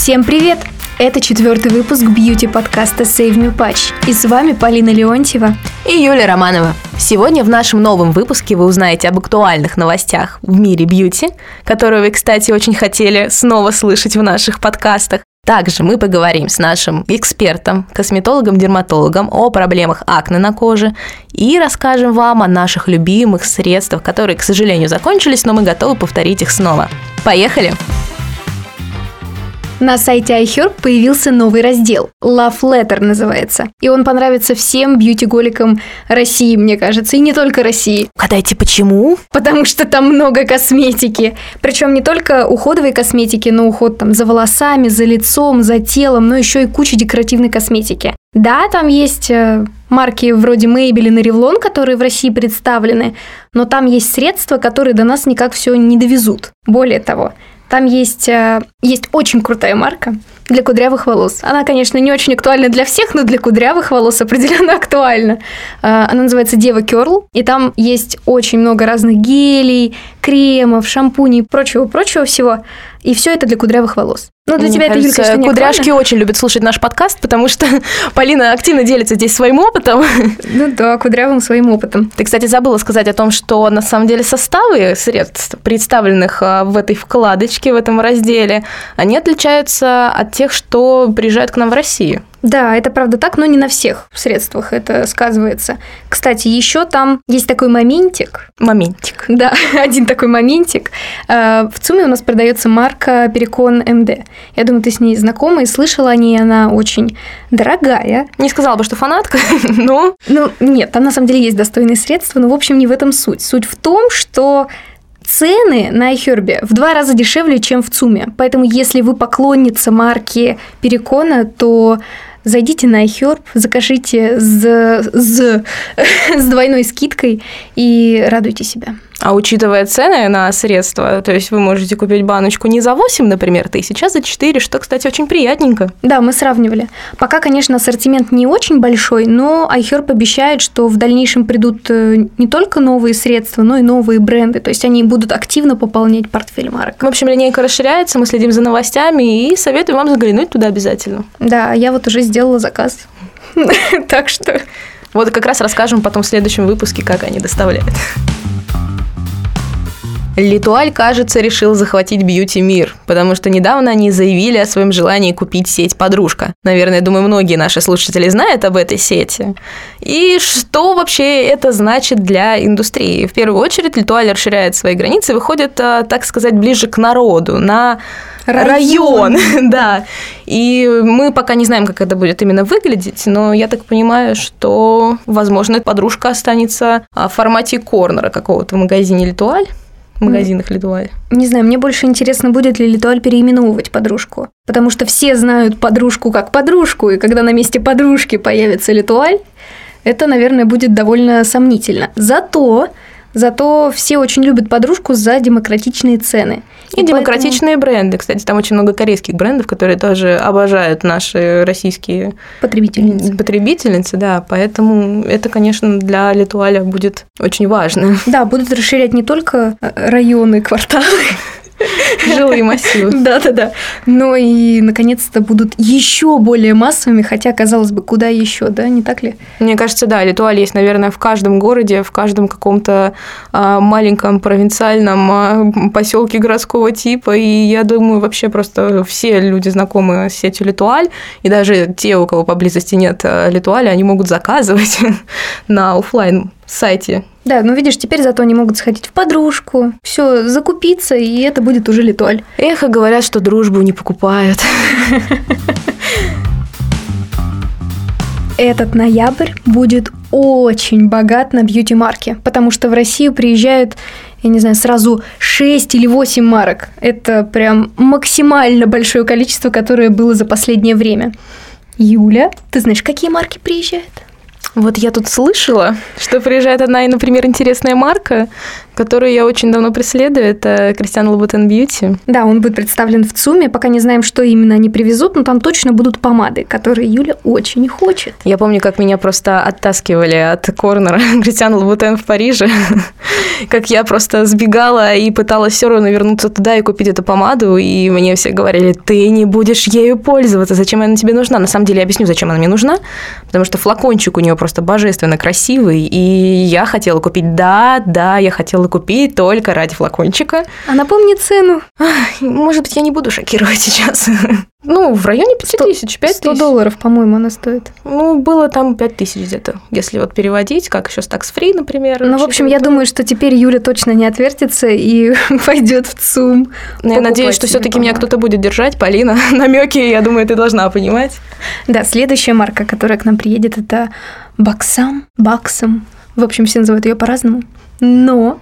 Всем привет! Это четвертый выпуск бьюти-подкаста Save Me Patch. И с вами Полина Леонтьева и Юлия Романова. Сегодня в нашем новом выпуске вы узнаете об актуальных новостях в мире бьюти, которые вы, кстати, очень хотели снова слышать в наших подкастах. Также мы поговорим с нашим экспертом, косметологом-дерматологом о проблемах акне на коже и расскажем вам о наших любимых средствах, которые, к сожалению, закончились, но мы готовы повторить их снова. Поехали! На сайте iHerb появился новый раздел. Love Letter называется. И он понравится всем бьюти-голикам России, мне кажется. И не только России. Угадайте, почему? Потому что там много косметики. Причем не только уходовой косметики, но уход там за волосами, за лицом, за телом, но еще и куча декоративной косметики. Да, там есть э, марки вроде Maybelline и Revlon, которые в России представлены, но там есть средства, которые до нас никак все не довезут. Более того, там есть, э, есть очень крутая марка для кудрявых волос. Она, конечно, не очень актуальна для всех, но для кудрявых волос определенно актуальна. Э, она называется Дева Керл, и там есть очень много разных гелей, кремов, шампуней, прочего-прочего всего. И все это для кудрявых волос. Ну, для Мне тебя кажется, это, Юль, конечно, не Кудряшки актуально. очень любят слушать наш подкаст, потому что Полина активно делится здесь своим опытом. Ну да, кудрявым своим опытом. Ты, кстати, забыла сказать о том, что на самом деле составы средств, представленных а, в этой вкладочке, в этом разделе, они отличаются от тех, что приезжают к нам в Россию. Да, это правда так, но не на всех средствах это сказывается. Кстати, еще там есть такой моментик. Моментик. Да, один такой моментик. Э, в ЦУМе у нас продается марка Перекон МД. Я думаю, ты с ней знакома и слышала о ней, она очень дорогая. Не сказала бы, что фанатка, но... Ну, нет, там на самом деле есть достойные средства, но, в общем, не в этом суть. Суть в том, что цены на iHerb в два раза дешевле, чем в ЦУМе. Поэтому, если вы поклонница марки Перекона, то зайдите на iHerb, закажите с, с, с двойной скидкой и радуйте себя. А учитывая цены на средства, то есть вы можете купить баночку не за 8, например, тысяч, а за 4, что, кстати, очень приятненько. Да, мы сравнивали. Пока, конечно, ассортимент не очень большой, но iHerb обещает, что в дальнейшем придут э, не только новые средства, но и новые бренды. То есть они будут активно пополнять портфель марок. В общем, линейка расширяется, мы следим за новостями и советую вам заглянуть туда обязательно. Да, я вот уже сделала заказ. Так что... Вот как раз расскажем потом в следующем выпуске, как они доставляют. Литуаль, кажется, решил захватить бьюти-мир, потому что недавно они заявили о своем желании купить сеть «Подружка». Наверное, думаю, многие наши слушатели знают об этой сети. И что вообще это значит для индустрии? В первую очередь, Литуаль расширяет свои границы, выходит, а, так сказать, ближе к народу, на район. район. да. И мы пока не знаем, как это будет именно выглядеть, но я так понимаю, что, возможно, подружка останется в формате корнера какого-то в магазине Литуаль в магазинах Литуаль? Не знаю, мне больше интересно, будет ли Литуаль переименовывать подружку. Потому что все знают подружку как подружку, и когда на месте подружки появится Литуаль, это, наверное, будет довольно сомнительно. Зато Зато все очень любят подружку за демократичные цены. И, и демократичные поэтому... бренды. Кстати, там очень много корейских брендов, которые тоже обожают наши российские потребительницы. Потребительницы, да. Поэтому это, конечно, для Литуаля будет очень важно. Да, будут расширять не только районы, кварталы, Жилые массивы. Да-да-да. Но и, наконец-то, будут еще более массовыми, хотя, казалось бы, куда еще, да, не так ли? Мне кажется, да, Литуаль есть, наверное, в каждом городе, в каждом каком-то а, маленьком провинциальном а, поселке городского типа, и я думаю, вообще просто все люди знакомы с сетью Литуаль, и даже те, у кого поблизости нет а, Литуаля, они могут заказывать на офлайн сайте да, ну видишь, теперь зато они могут сходить в подружку, все закупиться, и это будет уже литоль. Эхо говорят, что дружбу не покупают. Этот ноябрь будет очень богат на бьюти-марки, потому что в Россию приезжают, я не знаю, сразу 6 или 8 марок. Это прям максимально большое количество, которое было за последнее время. Юля, ты знаешь, какие марки приезжают? Вот я тут слышала, что приезжает одна, например, интересная марка. Который я очень давно преследую, это Christian Louboutin Beauty. Да, он будет представлен в ЦУМе, пока не знаем, что именно они привезут, но там точно будут помады, которые Юля очень хочет. Я помню, как меня просто оттаскивали от корнера Christian Louboutin в Париже, как я просто сбегала и пыталась все равно вернуться туда и купить эту помаду, и мне все говорили, ты не будешь ею пользоваться, зачем она тебе нужна? На самом деле, я объясню, зачем она мне нужна, потому что флакончик у нее просто божественно красивый, и я хотела купить, да, да, я хотела купить только ради флакончика. А напомни цену. Может быть, я не буду шокировать сейчас. Ну, в районе 5 тысяч, 5 100 долларов, по-моему, она стоит. Ну, было там 5 тысяч где-то, если вот переводить, как еще с такс фри, например. Ну, в общем, я думаю, что теперь Юля точно не отвертится и пойдет в ЦУМ. Ну, я надеюсь, что все-таки меня кто-то будет держать, Полина. Намеки, я думаю, ты должна понимать. Да, следующая марка, которая к нам приедет, это Баксам, Баксам. В общем, все называют ее по-разному. Но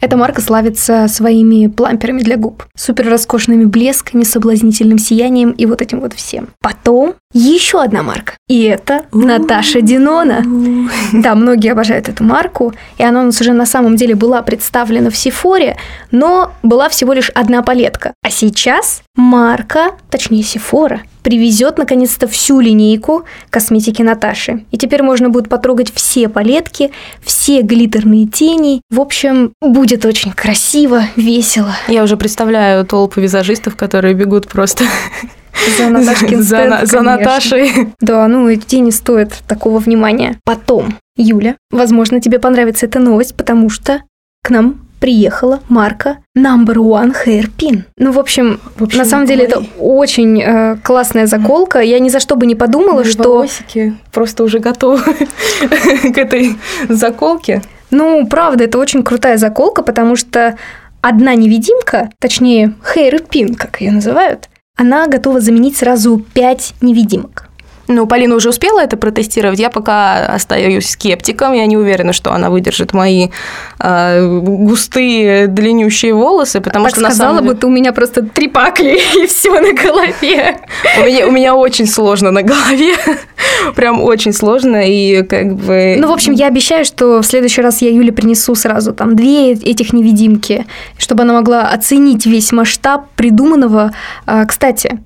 эта марка славится своими пламперами для губ, супер роскошными блесками, соблазнительным сиянием и вот этим вот всем. Потом еще одна марка. И это Наташа Динона. Да, многие обожают эту марку, и она у нас уже на самом деле была представлена в Сифоре, но была всего лишь одна палетка. А сейчас марка, точнее Сифора, привезет наконец-то всю линейку косметики Наташи. И теперь можно будет потрогать все палетки, все глиттерные тени. В общем, будет очень красиво, весело. Я уже представляю толпы визажистов, которые бегут просто за Наташкин за, стенд, за Наташей. Да, ну эти тени стоят такого внимания. Потом, Юля, возможно, тебе понравится эта новость, потому что к нам приехала марка Number One Hairpin. Ну, в общем, в общем на самом деле это очень э, классная заколка. Я ни за что бы не подумала, Мои что... волосики просто уже готовы к этой заколке. Ну, правда, это очень крутая заколка, потому что одна невидимка, точнее, Hairpin, как ее называют, она готова заменить сразу пять невидимок. Ну, Полина уже успела это протестировать. Я пока остаюсь скептиком. Я не уверена, что она выдержит мои э, густые, длиннющие волосы, потому а так что сказала, на самом деле... будто у меня просто три пакли и все на голове. У меня, у меня очень сложно на голове. Прям очень сложно. И как бы... Ну, в общем, я обещаю, что в следующий раз я Юле принесу сразу там две этих невидимки, чтобы она могла оценить весь масштаб придуманного. А, кстати,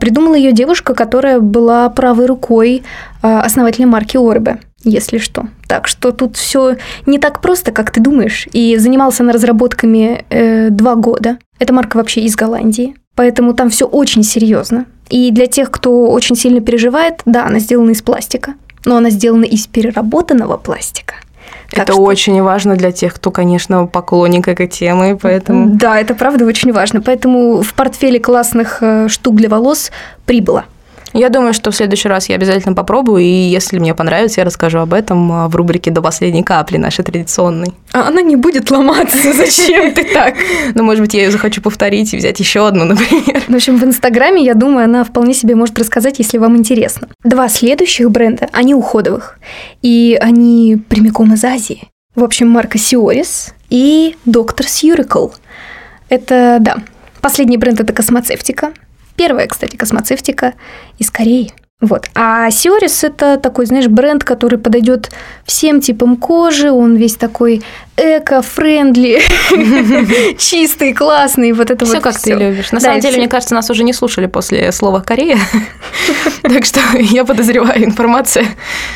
Придумала ее девушка, которая была правой рукой а, основателя марки Орбе, если что. Так что тут все не так просто, как ты думаешь. И занимался она разработками э, два года. Эта марка вообще из Голландии. Поэтому там все очень серьезно. И для тех, кто очень сильно переживает, да, она сделана из пластика. Но она сделана из переработанного пластика. Так это что... очень важно для тех, кто, конечно, поклонник этой темы, поэтому... Да, это правда очень важно. Поэтому в портфеле классных э, штук для волос прибыло. Я думаю, что в следующий раз я обязательно попробую, и если мне понравится, я расскажу об этом а, в рубрике «До последней капли» нашей традиционной. А она не будет ломаться, зачем ты так? Ну, может быть, я ее захочу повторить и взять еще одну, например. В общем, в Инстаграме, я думаю, она вполне себе может рассказать, если вам интересно. Два следующих бренда, они уходовых, и они прямиком из Азии. В общем, марка Сиорис и Доктор Сьюрикл. Это, да, последний бренд – это космоцевтика. Первая, кстати, космоцевтика из Кореи. Вот. А Сиорис это такой, знаешь, бренд, который подойдет всем типам кожи. Он весь такой эко-френдли, чистый, классный. Вот это все вот как ты любишь. На самом деле, мне кажется, нас уже не слушали после слова Корея. Так что я подозреваю информация.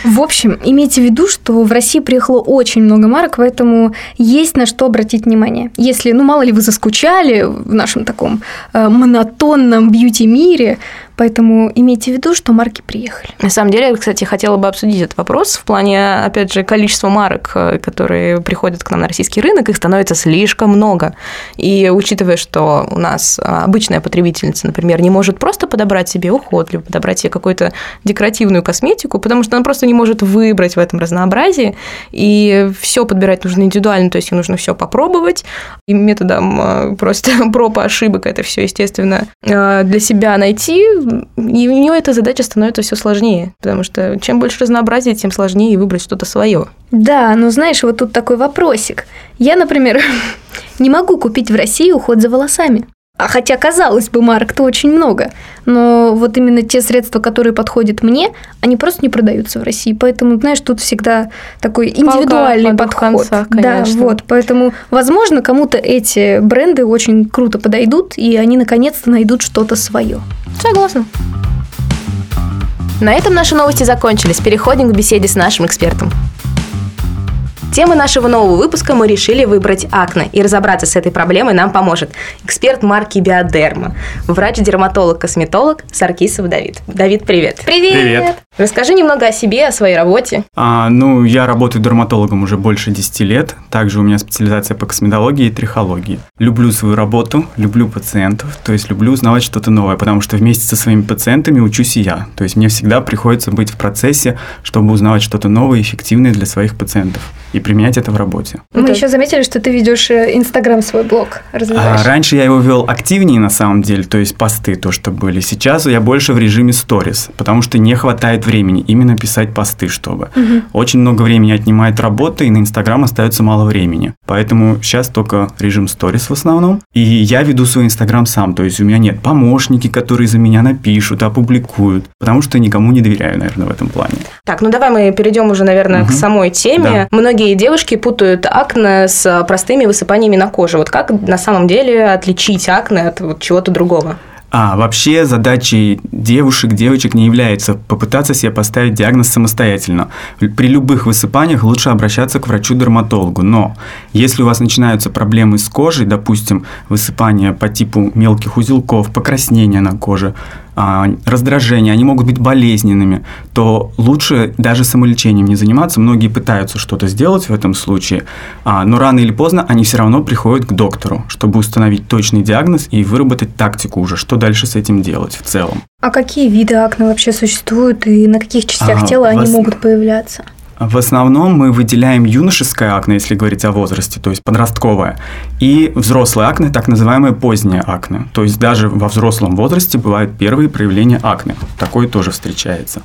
В общем, имейте в виду, что в России приехало очень много марок, поэтому есть на что обратить внимание. Если, ну, мало ли вы заскучали в нашем таком э, монотонном бьюти-мире, Поэтому имейте в виду, что марки приехали. На самом деле, кстати, хотела бы обсудить этот вопрос в плане, опять же, количества марок, э, которые приходят к нам на российский рынок, их становится слишком много. И учитывая, что у нас обычная потребительница, например, не может просто подобрать себе уход, либо подобрать себе какую-то декоративную косметику, потому что она просто не может выбрать в этом разнообразии, и все подбирать нужно индивидуально, то есть ей нужно все попробовать, и методом э, просто проб и ошибок это все, естественно, э, для себя найти, и у нее эта задача становится все сложнее, потому что чем больше разнообразия, тем сложнее выбрать что-то свое. Да, ну знаешь, вот тут такой вопросик. Я, например, не могу купить в России уход за волосами. А хотя, казалось бы, марок-то очень много. Но вот именно те средства, которые подходят мне, они просто не продаются в России. Поэтому, знаешь, тут всегда такой индивидуальный Палка подход. концах, да, конечно. вот. Поэтому, возможно, кому-то эти бренды очень круто подойдут, и они наконец-то найдут что-то свое. Согласна. На этом наши новости закончились. Переходим к беседе с нашим экспертом. Темой нашего нового выпуска мы решили выбрать акне, и разобраться с этой проблемой нам поможет эксперт марки Биодерма, врач-дерматолог-косметолог Саркисов Давид. Давид, привет. Привет! Привет. Расскажи немного о себе, о своей работе. А, ну, я работаю дерматологом уже больше 10 лет. Также у меня специализация по косметологии и трихологии. Люблю свою работу, люблю пациентов, то есть люблю узнавать что-то новое, потому что вместе со своими пациентами учусь и я. То есть мне всегда приходится быть в процессе, чтобы узнавать что-то новое и эффективное для своих пациентов и применять это в работе. Мы Это- еще заметили, что ты ведешь э, Инстаграм свой блог, развиваешь. А, раньше я его вел активнее на самом деле, то есть посты, то, что были. Сейчас я больше в режиме сторис, потому что не хватает времени именно писать посты, чтобы. Очень много времени отнимает работа, и на Инстаграм остается мало времени. Поэтому сейчас только режим сторис в основном. И я веду свой Инстаграм сам, то есть у меня нет помощники, которые за меня напишут, опубликуют, потому что никому не доверяю, наверное, в этом плане. Так, ну давай мы перейдем уже, наверное, к Мгм. самой теме. Многие девушки путают акне с а, простыми высыпаниями на коже. Вот как на самом деле отличить акне от вот чего-то другого? А вообще задачей девушек, девочек не является попытаться себе поставить диагноз самостоятельно. При любых высыпаниях лучше обращаться к врачу-дерматологу. Но если у вас начинаются проблемы с кожей, допустим, высыпания по типу мелких узелков, покраснения на коже, раздражения, они могут быть болезненными, то лучше даже самолечением не заниматься. Многие пытаются что-то сделать в этом случае, а, но рано или поздно они все равно приходят к доктору, чтобы установить точный диагноз и выработать тактику уже, что дальше с этим делать в целом. А какие виды акне вообще существуют и на каких частях Ага, тела они вас- могут появляться? В основном мы выделяем юношеское акне, если говорить о возрасте, то есть подростковое, и взрослое акне, так называемое позднее акне. То есть даже во взрослом возрасте бывают первые проявления акне. Такое тоже встречается.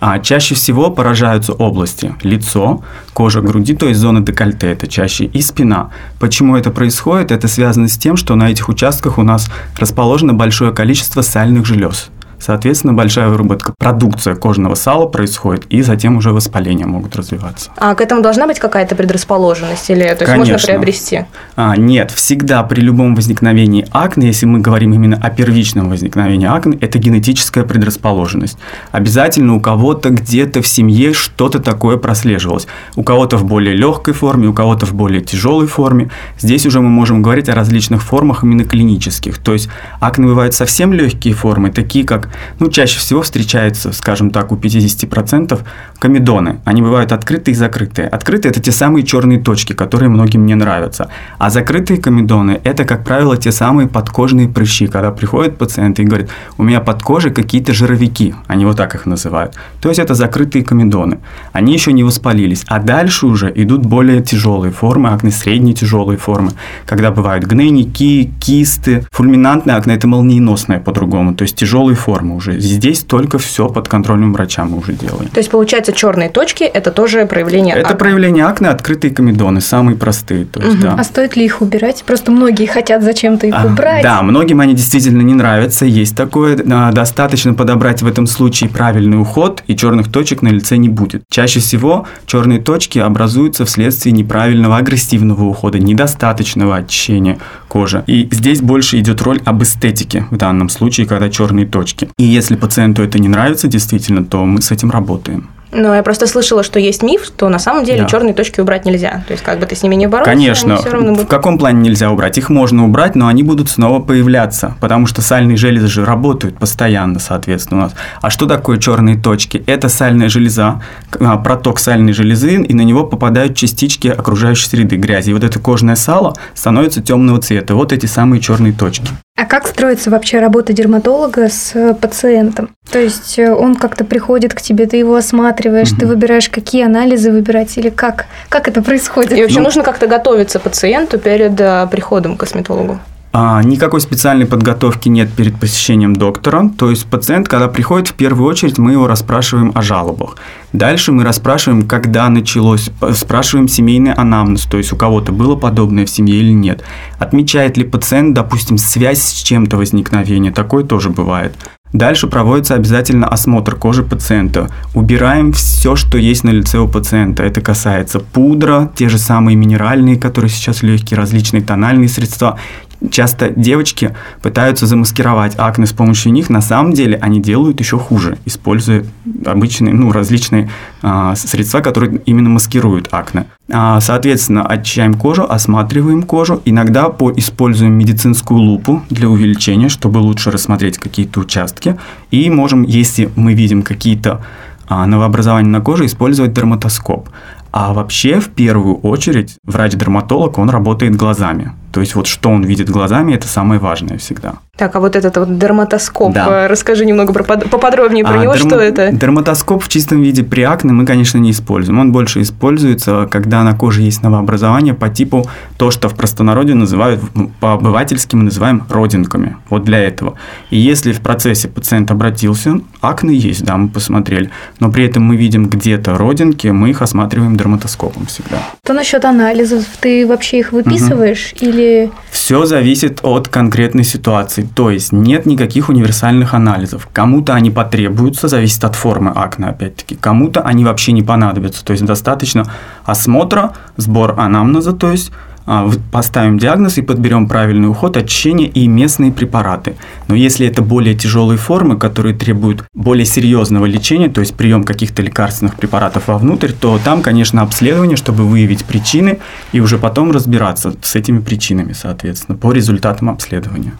А чаще всего поражаются области лицо, кожа груди, то есть зона декольте, это чаще, и спина. Почему это происходит? Это связано с тем, что на этих участках у нас расположено большое количество сальных желез. Соответственно, большая выработка продукция кожного сала происходит, и затем уже воспаления могут развиваться. А к этому должна быть какая-то предрасположенность или то есть можно Конечно. приобрести? А, нет, всегда при любом возникновении акне, если мы говорим именно о первичном возникновении акне, это генетическая предрасположенность. Обязательно у кого-то где-то в семье что-то такое прослеживалось. У кого-то в более легкой форме, у кого-то в более тяжелой форме. Здесь уже мы можем говорить о различных формах именно клинических. То есть акне бывают совсем легкие формы, такие как, ну, чаще всего встречаются, скажем так, у 50% комедоны. Они бывают открытые и закрытые. Открытые – это те самые черные точки, которые многим не нравятся. А закрытые комедоны – это, как правило, те самые подкожные прыщи, когда приходят пациенты и говорят, у меня под кожей какие-то жировики, они вот так их называют. То есть это закрытые комедоны. Они еще не воспалились. А дальше уже идут более тяжелые формы, акне средние тяжелые формы, когда бывают гнойники, кисты. Фульминантное акне – это молниеносное по-другому, то есть тяжелые формы уже. Здесь только все под контролем врача мы уже делаем. То есть, получается, черные точки – это тоже проявление Это акне. проявление акне, открытые комедоны, самые простые. То есть, да. А стоит ли их убирать? Просто многие хотят зачем-то их А, убрать. Да, многим они действительно не нравятся, есть такое. Достаточно подобрать в этом случае правильный уход, и черных точек на лице не будет. Чаще всего черные точки образуются вследствие неправильного агрессивного ухода, недостаточного очищения кожи. И здесь больше идет роль об эстетике в данном случае, когда черные точки. И если пациенту это не нравится действительно, то мы с этим работаем. Но я просто слышала, что есть миф, что на самом деле Да. черные точки убрать нельзя. То есть, как бы ты с ними не боролся, Конечно. они все равно В будут. каком плане нельзя убрать? Их можно убрать, но они будут снова появляться, потому что сальные железы же работают постоянно, соответственно, у нас. А что такое черные точки? Это сальная железа, а, проток сальной железы, и на него попадают частички окружающей среды, грязи. И вот это кожное сало становится темного цвета. Вот эти самые черные точки. А как строится вообще работа дерматолога с э, пациентом? То есть э, он как-то приходит к тебе, ты его осматриваешь, ты Мгм. выбираешь, какие анализы выбирать или как? Как это происходит? И вообще Ну- нужно как-то готовиться пациенту перед э, приходом к косметологу. А, никакой специальной подготовки нет перед посещением доктора. То есть пациент, когда приходит, в первую очередь мы его расспрашиваем о жалобах. Дальше мы расспрашиваем, когда началось, спрашиваем семейный анамнез, то есть у кого-то было подобное в семье или нет. Отмечает ли пациент, допустим, связь с чем-то возникновения, такое тоже бывает. Дальше проводится обязательно осмотр кожи пациента. Убираем все, что есть на лице у пациента. Это касается пудра, те же самые минеральные, которые сейчас легкие, различные тональные средства часто девочки пытаются замаскировать акне с помощью них, на самом деле они делают еще хуже, используя обычные, ну, различные а, средства, которые именно маскируют акне. А, соответственно, очищаем кожу, осматриваем кожу, иногда по используем медицинскую лупу для увеличения, чтобы лучше рассмотреть какие-то участки, и можем, если мы видим какие-то а, новообразования на коже, использовать дерматоскоп. А вообще, в первую очередь, врач-дерматолог, он работает глазами. То есть вот что он видит глазами, это самое важное всегда. Так, а вот этот вот дерматоскоп, да. расскажи немного про, поподробнее про а, него, дерма, что это? Дерматоскоп в чистом виде при акне мы, конечно, не используем. Он больше используется, когда на коже есть новообразование по типу то, что в простонародье называют, по-обывательски мы называем родинками. Вот для этого. И если в процессе пациент обратился, акне есть, да, мы посмотрели, но при этом мы видим где-то родинки, мы их осматриваем дерматоскопом всегда. То насчет анализов, ты вообще их выписываешь угу. или или... Все зависит от конкретной ситуации, то есть нет никаких универсальных анализов. Кому-то они потребуются, зависит от формы акне, опять-таки. Кому-то они вообще не понадобятся, то есть достаточно осмотра, сбор анамнеза, то есть а, поставим диагноз и подберем правильный уход, очищение и местные препараты. Но если это более тяжелые формы, которые требуют более серьезного лечения, то есть прием каких-то лекарственных препаратов вовнутрь, то там, конечно, обследование, чтобы выявить причины и уже потом разбираться с этими причинами, соответственно, по результатам обследования.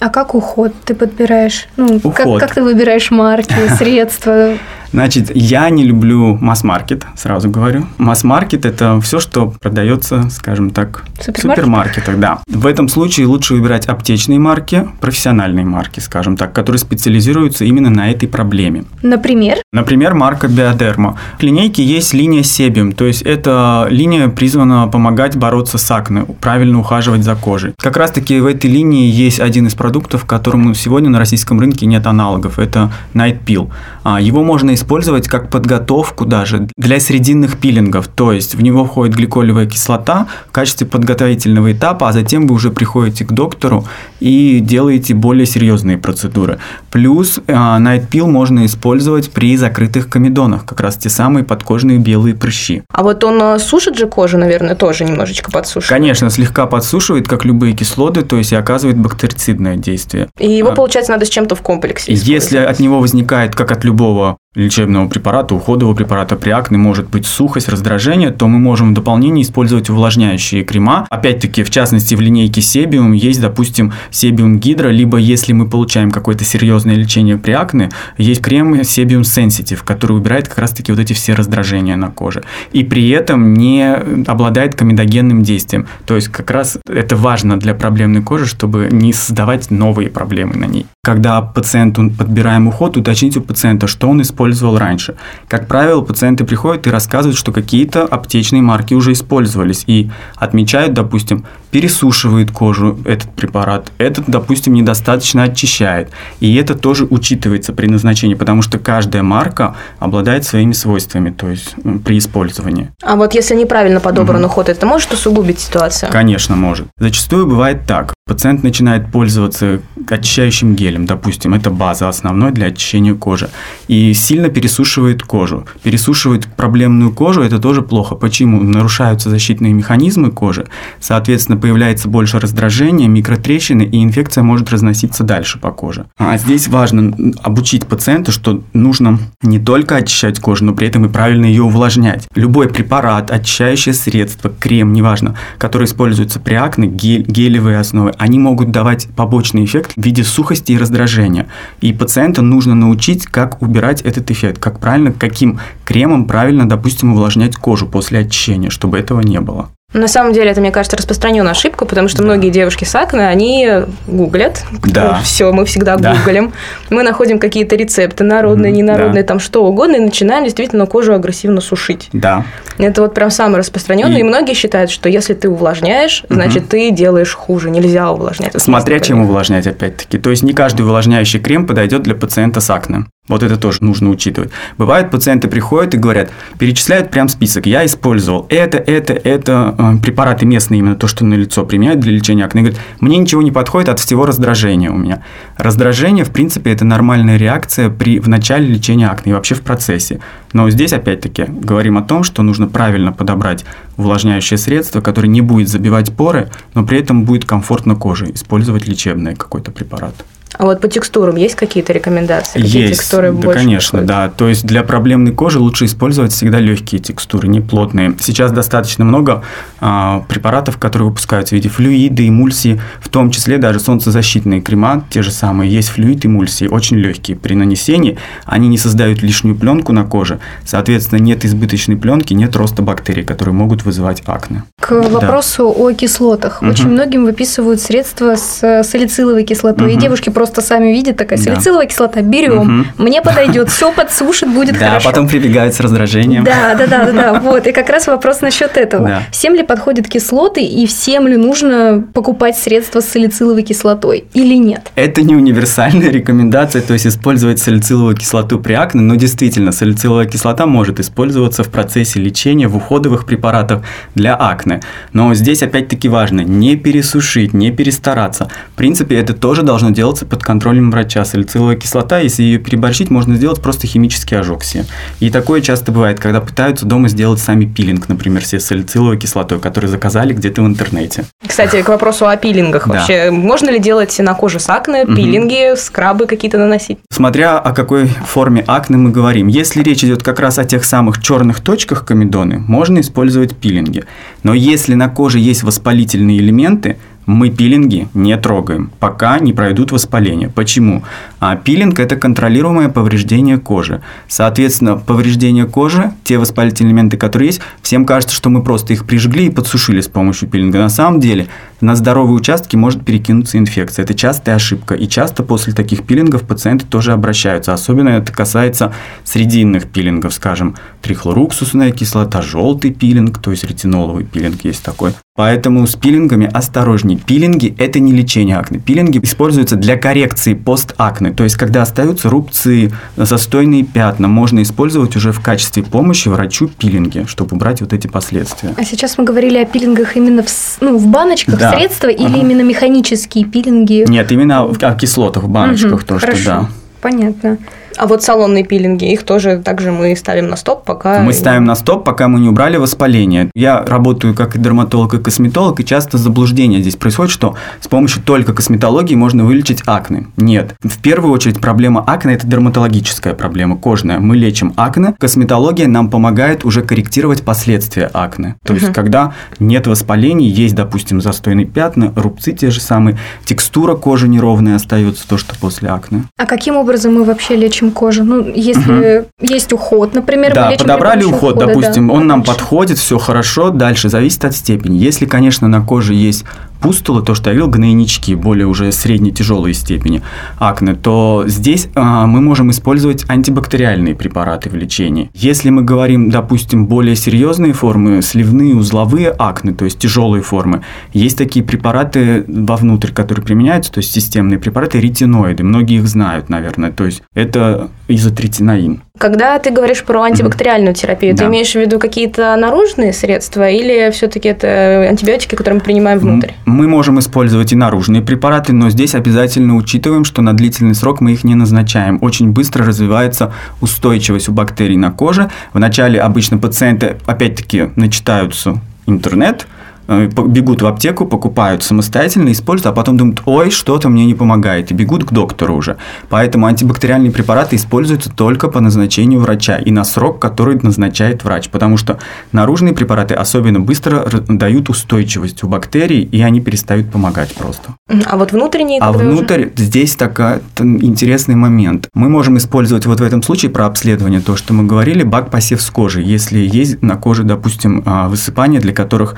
А как уход ты подбираешь? Ну, уход. Как, как ты выбираешь марки, средства? Значит, я не люблю масс-маркет, сразу говорю. Масс-маркет – это все, что продается, скажем так, в супермаркетах. Да. В этом случае лучше выбирать аптечные марки, профессиональные марки, скажем так, которые специализируются именно на этой проблеме. Например? Например, марка Биодерма. В линейке есть линия Себиум, то есть эта линия призвана помогать бороться с акне, правильно ухаживать за кожей. Как раз-таки в этой линии есть один из продуктов, которому сегодня на российском рынке нет аналогов. Это Night Peel. А, его можно использовать как подготовку даже для срединных пилингов, то есть в него входит гликолевая кислота в качестве подготовительного этапа, а затем вы уже приходите к доктору и делаете более серьезные процедуры. Плюс э, Night Peel можно использовать при закрытых комедонах, как раз те самые подкожные белые прыщи. А вот он э, сушит же кожу, наверное, тоже немножечко подсушивает? Конечно, слегка подсушивает, как любые кислоты, то есть и оказывает бактерицидное действие. И его, а, получается, надо с чем-то в комплексе Если от него возникает, как от любого лечебного препарата, уходового препарата при акне может быть сухость, раздражение, то мы можем в дополнение использовать увлажняющие крема. Опять-таки, в частности, в линейке Себиум есть, допустим, Себиум Гидро, либо если мы получаем какое-то серьезное лечение при акне, есть крем Себиум Sensitive, который убирает как раз-таки вот эти все раздражения на коже. И при этом не обладает комедогенным действием. То есть как раз это важно для проблемной кожи, чтобы не создавать новые проблемы на ней. Когда пациенту подбираем уход, уточните у пациента, что он использует использовал раньше. Как правило, пациенты приходят и рассказывают, что какие-то аптечные марки уже использовались и отмечают, допустим, пересушивает кожу этот препарат, этот, допустим, недостаточно очищает. И это тоже учитывается при назначении, потому что каждая марка обладает своими свойствами, то есть при использовании. А вот если неправильно подобран угу. уход, это может усугубить ситуацию? Конечно, может. Зачастую бывает так. Пациент начинает пользоваться очищающим гелем, допустим, это база основной для очищения кожи, и сильно пересушивает кожу. Пересушивает проблемную кожу, это тоже плохо. Почему? Нарушаются защитные механизмы кожи, соответственно, появляется больше раздражения, микротрещины, и инфекция может разноситься дальше по коже. А здесь важно обучить пациента, что нужно не только очищать кожу, но при этом и правильно ее увлажнять. Любой препарат, очищающее средство, крем, неважно, который используется при акне, гель, гелевые основы, они могут давать побочный эффект в виде сухости и раздражения. И пациента нужно научить, как убирать этот эффект, как правильно, каким кремом правильно, допустим, увлажнять кожу после очищения, чтобы этого не было. На самом деле, это, мне кажется, распространенная ошибка, потому что да. многие девушки с акне, они гуглят. Да. Все, мы всегда да. гуглим. Мы находим какие-то рецепты, народные, ненародные, да. там что угодно, и начинаем действительно кожу агрессивно сушить. Да. Это вот прям самое распространенное. И, и многие считают, что если ты увлажняешь, значит, угу. ты делаешь хуже. Нельзя увлажнять. Смотря чем увлажнять, опять-таки. То есть не каждый увлажняющий крем подойдет для пациента с акне. Вот это тоже нужно учитывать. Бывает, пациенты приходят и говорят, перечисляют прям список. Я использовал это, это, это, э, препараты местные, именно то, что на лицо применяют для лечения акне. Говорят, мне ничего не подходит, от всего раздражения у меня. Раздражение, в принципе, это нормальная реакция при, в начале лечения акне и вообще в процессе. Но здесь, опять-таки, говорим о том, что нужно правильно подобрать увлажняющее средство, которое не будет забивать поры, но при этом будет комфортно коже, использовать лечебный какой-то препарат. А вот по текстурам есть какие-то рекомендации? Какие есть, текстуры да, конечно, подходят? да. То есть для проблемной кожи лучше использовать всегда легкие текстуры, не плотные. Сейчас достаточно много а, препаратов, которые выпускаются в виде флюида, эмульсии, в том числе даже солнцезащитные крема, те же самые, есть флюид, эмульсии, очень легкие. При нанесении они не создают лишнюю пленку на коже, соответственно, нет избыточной пленки, нет роста бактерий, которые могут вызывать акне. К вопросу да. о кислотах. Угу. Очень многим выписывают средства с салициловой кислотой, угу. и девушки просто сами видят, такая салициловая да. кислота, берем, угу. мне подойдет, все подсушит, будет да, хорошо. Потом прибегают с раздражением. Да, да, да, да, да, вот. И как раз вопрос насчет этого. Да. Всем ли подходят кислоты и всем ли нужно покупать средства с салициловой кислотой или нет? Это не универсальная рекомендация, то есть использовать салициловую кислоту при акне, но действительно салициловая кислота может использоваться в процессе лечения в уходовых препаратах для акне. Но здесь опять-таки важно не пересушить, не перестараться. В принципе, это тоже должно делаться под контролем врача. Салициловая кислота, если ее переборщить, можно сделать просто химический ожог себе. И такое часто бывает, когда пытаются дома сделать сами пилинг, например, себе салициловой кислотой, который заказали где-то в интернете. Кстати, к вопросу о пилингах да. вообще. Можно ли делать на коже с акне пилинги, угу. скрабы какие-то наносить? Смотря о какой форме акне мы говорим. Если речь идет как раз о тех самых черных точках комедоны, можно использовать пилинги. Но если на коже есть воспалительные элементы, мы пилинги не трогаем, пока не пройдут воспаление. Почему? А пилинг – это контролируемое повреждение кожи. Соответственно, повреждение кожи, те воспалительные элементы, которые есть, всем кажется, что мы просто их прижгли и подсушили с помощью пилинга. На самом деле, на здоровые участки может перекинуться инфекция. Это частая ошибка. И часто после таких пилингов пациенты тоже обращаются. Особенно это касается срединных пилингов, скажем, трихлоруксусная кислота, желтый пилинг, то есть ретиноловый пилинг есть такой. Поэтому с пилингами осторожней. Пилинги – это не лечение акне. Пилинги используются для коррекции постакне. То есть, когда остаются рубцы, застойные пятна, можно использовать уже в качестве помощи врачу пилинги, чтобы убрать вот эти последствия. А сейчас мы говорили о пилингах именно в, ну, в баночках да. Средства или ага. именно механические пилинги? Нет, именно о кислотах в баночках, угу, то, хорошо. да. Понятно. А вот салонные пилинги, их тоже также мы ставим на стоп, пока... Мы ставим на стоп, пока мы не убрали воспаление. Я работаю как и дерматолог, и косметолог, и часто заблуждение здесь происходит, что с помощью только косметологии можно вылечить акне. Нет. В первую очередь проблема акне – это дерматологическая проблема, кожная. Мы лечим акне, косметология нам помогает уже корректировать последствия акне. То угу. есть, когда нет воспалений, есть, допустим, застойные пятна, рубцы те же самые, текстура кожи неровная остается, то, что после акне. А каким образом мы вообще лечим лечим кожу? Ну, если угу. есть уход, например, да, мы лечим подобрали уход, ухода, допустим, да, он нам подходит, все хорошо, дальше зависит от степени. Если, конечно, на коже есть пустулы, то, что я говорил, гнойнички, более уже средней тяжелой степени акне, то здесь а, мы можем использовать антибактериальные препараты в лечении. Если мы говорим, допустим, более серьезные формы, сливные, узловые акне, то есть тяжелые формы, есть такие препараты вовнутрь, которые применяются, то есть системные препараты, ретиноиды, многие их знают, наверное, то есть это изотретинаин. Когда ты говоришь про антибактериальную терапию, да. ты имеешь в виду какие-то наружные средства или все-таки это антибиотики, которые мы принимаем внутрь? Мы можем использовать и наружные препараты, но здесь обязательно учитываем, что на длительный срок мы их не назначаем. Очень быстро развивается устойчивость у бактерий на коже. Вначале обычно пациенты, опять-таки, начитаются интернет, бегут в аптеку, покупают самостоятельно, используют, а потом думают, ой, что-то мне не помогает, и бегут к доктору уже. Поэтому антибактериальные препараты используются только по назначению врача и на срок, который назначает врач, потому что наружные препараты особенно быстро дают устойчивость у бактерий, и они перестают помогать просто. А вот внутренние... А внутрь уже... здесь такой интересный момент. Мы можем использовать вот в этом случае про обследование то, что мы говорили, бак посев с кожи. Если есть на коже, допустим, а, высыпания, для которых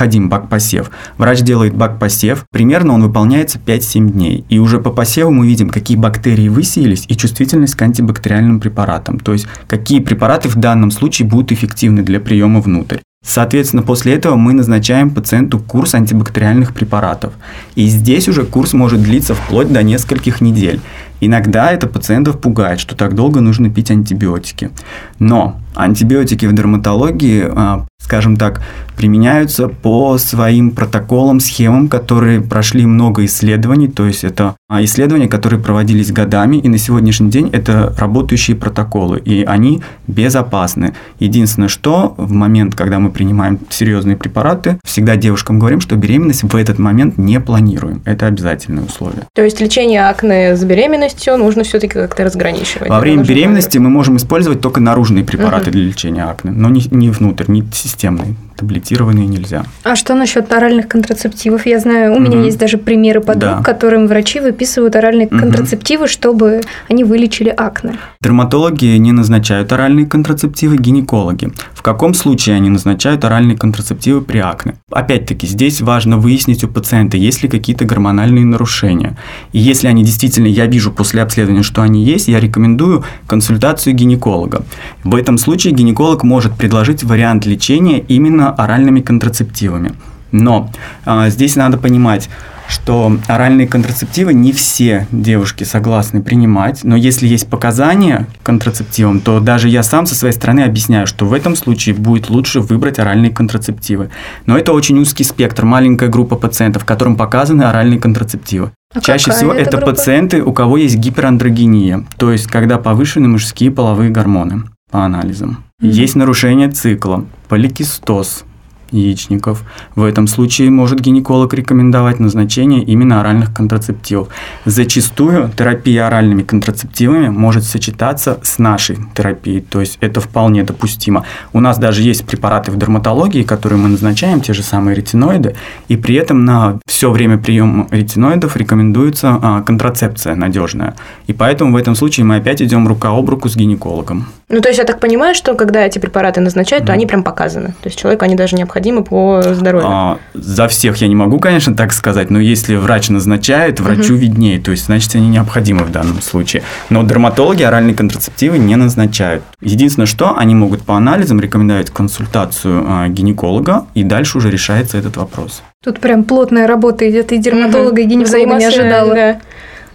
необходим бак посев. Врач делает бак посев, примерно он выполняется 5-7 дней. И уже по посеву мы видим, какие бактерии высеялись и чувствительность к антибактериальным препаратам. То есть, какие препараты в данном случае будут эффективны для приема внутрь. Соответственно, после этого мы назначаем пациенту курс антибактериальных препаратов. И здесь уже курс может длиться вплоть до нескольких недель. Иногда это пациентов пугает, что так долго нужно пить антибиотики. Но антибиотики в дерматологии, а, скажем так, применяются по своим протоколам, схемам, которые прошли много исследований, то есть это а, исследования, которые проводились годами, и на сегодняшний день это работающие протоколы, и они безопасны. Единственное, что в момент, когда мы принимаем серьезные препараты, всегда девушкам говорим, что беременность в этот момент не планируем. Это обязательное условие. То есть лечение акне с беременностью нужно все-таки как-то разграничивать. Во время беременности мы можем использовать только наружные препараты угу. для лечения акне, но не, не внутрь, не системные таблетированные нельзя. А что насчет оральных контрацептивов? Я знаю, у угу. меня есть даже примеры подруг, да. которым врачи выписывают оральные угу. контрацептивы, чтобы они вылечили акне. Дерматологи не назначают оральные контрацептивы, гинекологи. В каком случае они назначают оральные контрацептивы при акне? Опять-таки, здесь важно выяснить у пациента, есть ли какие-то гормональные нарушения. И если они действительно, я вижу после обследования, что они есть, я рекомендую консультацию гинеколога. В этом случае гинеколог может предложить вариант лечения именно оральными контрацептивами. Но а, здесь надо понимать, что оральные контрацептивы не все девушки согласны принимать, но если есть показания контрацептивам, то даже я сам со своей стороны объясняю, что в этом случае будет лучше выбрать оральные контрацептивы. Но это очень узкий спектр, маленькая группа пациентов, которым показаны оральные контрацептивы. А Чаще всего это, это пациенты, у кого есть гиперандрогения, то есть когда повышены мужские половые гормоны по анализам. Есть нарушение цикла, поликистоз, яичников. В этом случае может гинеколог рекомендовать назначение именно оральных контрацептивов. Зачастую терапия оральными контрацептивами может сочетаться с нашей терапией, то есть это вполне допустимо. У нас даже есть препараты в дерматологии, которые мы назначаем, те же самые ретиноиды, и при этом на все время приема ретиноидов рекомендуется а, контрацепция надежная. И поэтому в этом случае мы опять идем рука об руку с гинекологом. Ну, то есть я так понимаю, что когда эти препараты назначают, то mm. они прям показаны. То есть человеку они даже необходимы необходимы по здоровью? А, за всех я не могу, конечно, так сказать, но если врач назначает, врачу угу. виднее, то есть, значит, они необходимы в данном случае. Но дерматологи оральные контрацептивы не назначают. Единственное, что они могут по анализам рекомендовать консультацию а, гинеколога, и дальше уже решается этот вопрос. Тут прям плотная работа идет и дерматолога, угу. и гинеколога не ожидала. Да.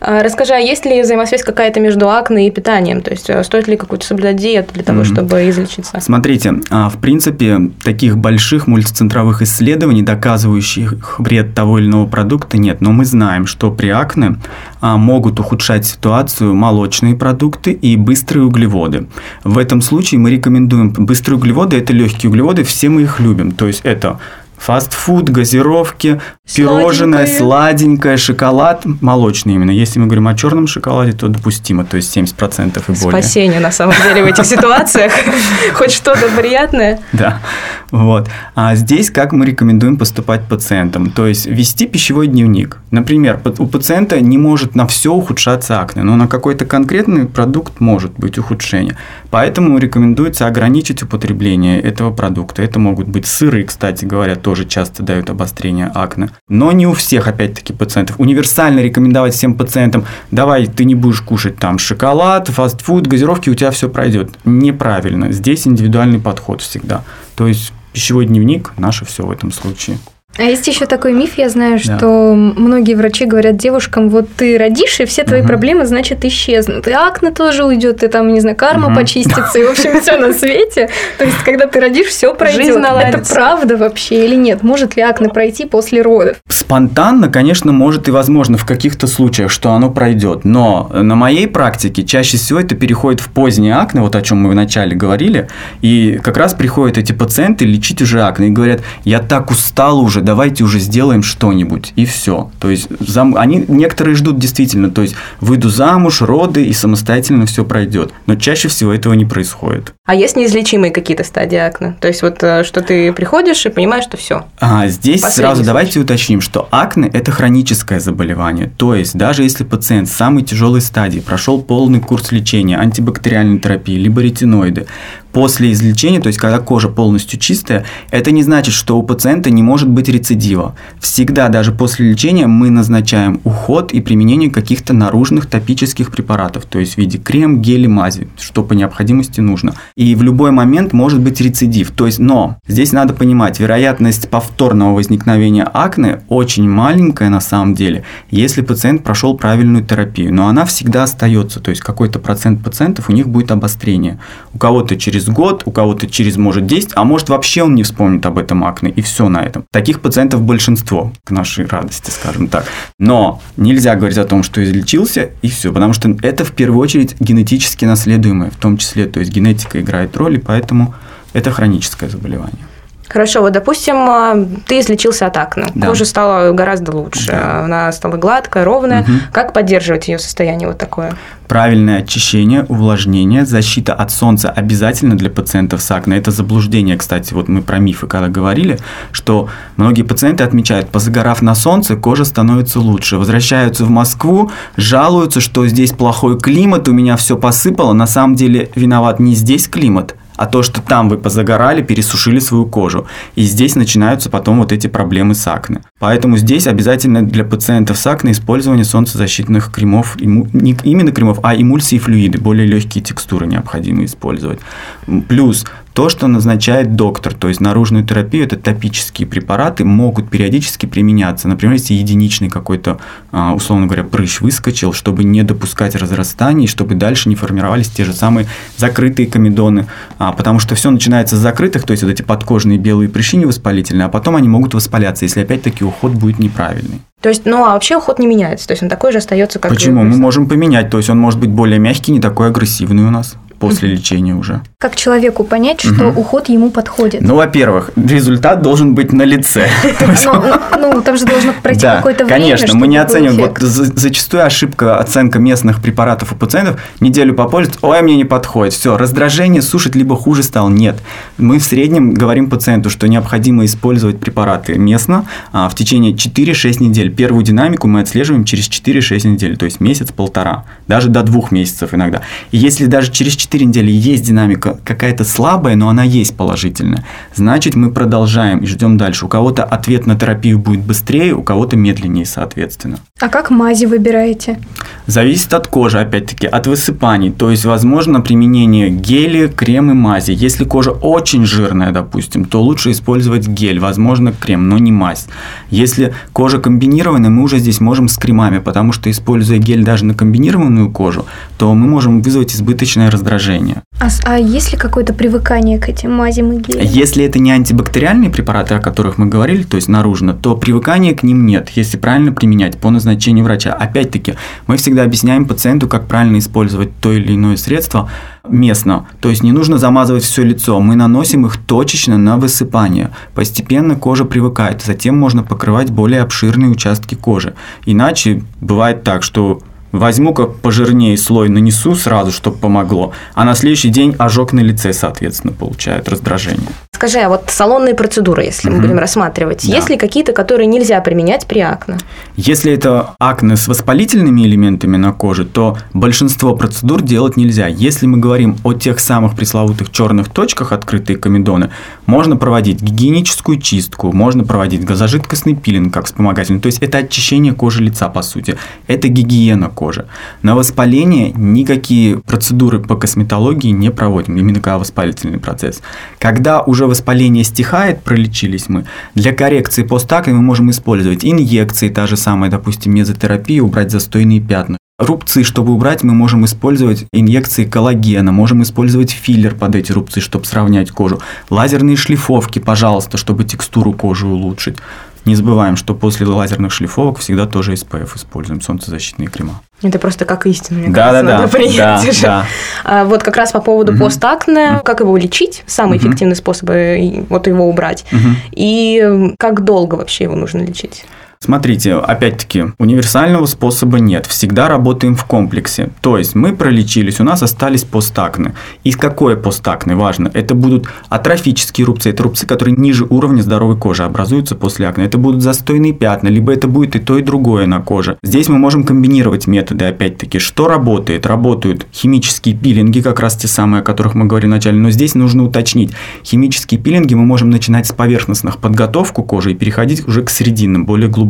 А, расскажи, а есть ли взаимосвязь какая-то между акне и питанием? То есть э, стоит ли какую-то соблюдать диету для того, mm-hmm. чтобы излечиться? Смотрите, а, в принципе, таких больших мультицентровых исследований, доказывающих вред того или иного продукта, нет. Но мы знаем, что при акне а, могут ухудшать ситуацию молочные продукты и быстрые углеводы. В этом случае мы рекомендуем быстрые углеводы, это легкие углеводы, все мы их любим. То есть это Фастфуд, газировки, пирожное, сладенькое, шоколад, молочный именно. Если мы говорим о черном шоколаде, то допустимо, то есть 70% и более. Спасение, на самом деле, в этих ситуациях. Хоть что-то приятное. Да, вот. А здесь как мы рекомендуем поступать пациентам? То есть вести пищевой дневник. Например, у пациента не может на все ухудшаться акне, но на какой-то конкретный продукт может быть ухудшение. Поэтому рекомендуется ограничить употребление этого продукта. Это могут быть сыры, кстати говоря, тоже часто дают обострение акне. Но не у всех, опять-таки, пациентов. Универсально рекомендовать всем пациентам, давай, ты не будешь кушать там шоколад, фастфуд, газировки, у тебя все пройдет. Неправильно. Здесь индивидуальный подход всегда. То есть пищевой дневник – наше все в этом случае. А есть еще такой миф, я знаю, что многие врачи говорят девушкам, вот ты родишь, и все твои Мгм. проблемы, значит, исчезнут. И акне тоже уйдет, и там, не знаю, карма Мгм. почистится, и, в общем, все на свете. То есть, когда ты родишь, все пройдет. Это правда вообще или нет? Может ли акне пройти после родов? Спонтанно, конечно, может и возможно в каких-то случаях, что оно пройдет. Но на моей практике чаще всего это переходит в позднее акне, вот о чем мы вначале говорили. И как раз приходят эти пациенты лечить уже акне и говорят, я так устал уже, давайте уже сделаем что-нибудь. И все. То есть зам- они некоторые ждут действительно, то есть выйду замуж, роды и самостоятельно все пройдет. Но чаще всего этого не происходит. А есть неизлечимые какие-то стадии акне? То есть вот э, что ты приходишь и понимаешь, что все. А, здесь Последний сразу случай. давайте уточним, что акне – это хроническое заболевание. То есть даже если пациент в самой тяжелой стадии прошел полный курс лечения, антибактериальной терапии, либо ретиноиды, после излечения, то есть когда кожа полностью чистая, это не значит, что у пациента не может быть рецидива. Всегда, даже после лечения, мы назначаем уход и применение каких-то наружных топических препаратов, то есть в виде крем, гели, мази, что по необходимости нужно. И в любой момент может быть рецидив. То есть, но здесь надо понимать, вероятность повторного возникновения акне очень маленькая на самом деле, если пациент прошел правильную терапию. Но она всегда остается, то есть какой-то процент пациентов у них будет обострение. У кого-то через год, у кого-то через, может, 10, а может вообще он не вспомнит об этом акне, и все на этом. Таких пациентов большинство, к нашей радости, скажем так. Но нельзя говорить о том, что излечился, и все, потому что это в первую очередь генетически наследуемое, в том числе, то есть генетика играет роль, и поэтому это хроническое заболевание. Хорошо, вот, допустим, а, ты излечился от акне. Да. Кожа стала гораздо лучше. Да. Она стала гладкая, ровная. Мгм. Как поддерживать ее состояние вот такое? Правильное очищение, увлажнение, защита от солнца обязательно для пациентов с акне. Это заблуждение, кстати, вот мы про мифы когда говорили, что многие пациенты отмечают, позагорав на солнце, кожа становится лучше. Возвращаются в Москву, жалуются, что здесь плохой климат, у меня все посыпало. На самом деле виноват не здесь климат, а то, что там вы позагорали, пересушили свою кожу. И здесь начинаются потом вот эти проблемы с акне. Поэтому здесь обязательно для пациентов с акне использование солнцезащитных кремов, не именно кремов, а эмульсии и флюиды, более легкие текстуры необходимо использовать. Плюс то, что назначает доктор, то есть наружную терапию, это топические препараты, могут периодически применяться. Например, если единичный какой-то, а, условно говоря, прыщ выскочил, чтобы не допускать разрастаний, чтобы дальше не формировались те же самые закрытые комедоны, А, потому что все начинается с закрытых, то есть вот эти подкожные белые прыщи невоспалительные, а потом они могут воспаляться, если опять-таки уход будет неправильный. То есть, ну, а вообще уход не меняется. То есть, он такой же остается, как Почему? Мы можем поменять, то есть он может быть более мягкий, не такой агрессивный у нас после лечения уже. Как человеку понять, что Мгм. уход ему подходит? Ну, во-первых, результат должен быть на лице. Ну, ну, ну, там же должно пройти какое-то время, конечно, мы не был оцениваем. Вот зачастую ошибка оценка местных препаратов у пациентов. Неделю попользоваться, ой, мне не подходит. Все, раздражение, сушит, либо хуже стал. Нет. Мы в среднем говорим пациенту, что необходимо использовать препараты местно а, в течение 4-6 недель. Первую динамику мы отслеживаем через 4-6 недель, то есть месяц-полтора, даже до двух месяцев иногда. И если даже через 4 недели есть динамика какая-то слабая, но она есть положительная, значит мы продолжаем и ждем дальше. У кого-то ответ на терапию будет быстрее, у кого-то медленнее, соответственно. А как мази выбираете? Зависит от кожи, опять-таки, от высыпаний. То есть, возможно, применение геля, крем и мази. Если кожа очень жирная, допустим, то лучше использовать гель, возможно, крем, но не мазь. Если кожа комбинированная, мы уже здесь можем с кремами, потому что, используя гель даже на комбинированную кожу, то мы можем вызвать избыточное раздражение. А, а есть ли какое-то привыкание к этим мазям и гелям? Если это не антибактериальные препараты, о которых мы говорили, то есть наружно, то привыкания к ним нет, если правильно применять по назначению врача. Опять-таки, мы всегда объясняем пациенту, как правильно использовать то или иное средство местно. То есть не нужно замазывать все лицо, мы наносим их точечно на высыпание. Постепенно кожа привыкает, затем можно покрывать более обширные участки кожи. Иначе бывает так, что Возьму-ка пожирнее слой, нанесу сразу, чтобы помогло, а на следующий день ожог на лице, соответственно, получает раздражение. Скажи, а вот салонные процедуры, если мы Мгм. будем рассматривать, Да. есть ли какие-то, которые нельзя применять при акне? Если это акне с воспалительными элементами на коже, то большинство процедур делать нельзя. Если мы говорим о тех самых пресловутых черных точках, открытые комедоны, можно проводить гигиеническую чистку, можно проводить газожидкостный пилинг как вспомогательный. То есть это очищение кожи лица, по сути. Это гигиена кожи. Коже. На воспаление никакие процедуры по косметологии не проводим, именно как воспалительный процесс. Когда уже воспаление стихает, пролечились мы, для коррекции постакне мы можем использовать инъекции, та же самая, допустим, мезотерапия, убрать застойные пятна. Рубцы, чтобы убрать, мы можем использовать инъекции коллагена, можем использовать филлер под эти рубцы, чтобы сравнять кожу. Лазерные шлифовки, пожалуйста, чтобы текстуру кожи улучшить. Не забываем, что после лазерных шлифовок всегда тоже SPF используем, солнцезащитные крема. Это просто как истина, мне да, кажется, да, надо да, принять да, уже. да. А, вот как раз по поводу Мгм. постакне, как его лечить, самый Мгм. эффективный способ э, вот его убрать, Мгм. и как долго вообще его нужно лечить? Смотрите, опять-таки, универсального способа нет. Всегда работаем в комплексе. То есть мы пролечились, у нас остались постакны. И какое постакне важно? Это будут атрофические рубцы, это рубцы, которые ниже уровня здоровой кожи образуются после акне. Это будут застойные пятна, либо это будет и то, и другое на коже. Здесь мы можем комбинировать методы, опять-таки. Что работает? Работают химические пилинги, как раз те самые, о которых мы говорили вначале. Но здесь нужно уточнить. Химические пилинги мы можем начинать с поверхностных подготовку кожи и переходить уже к срединным, более глубоким.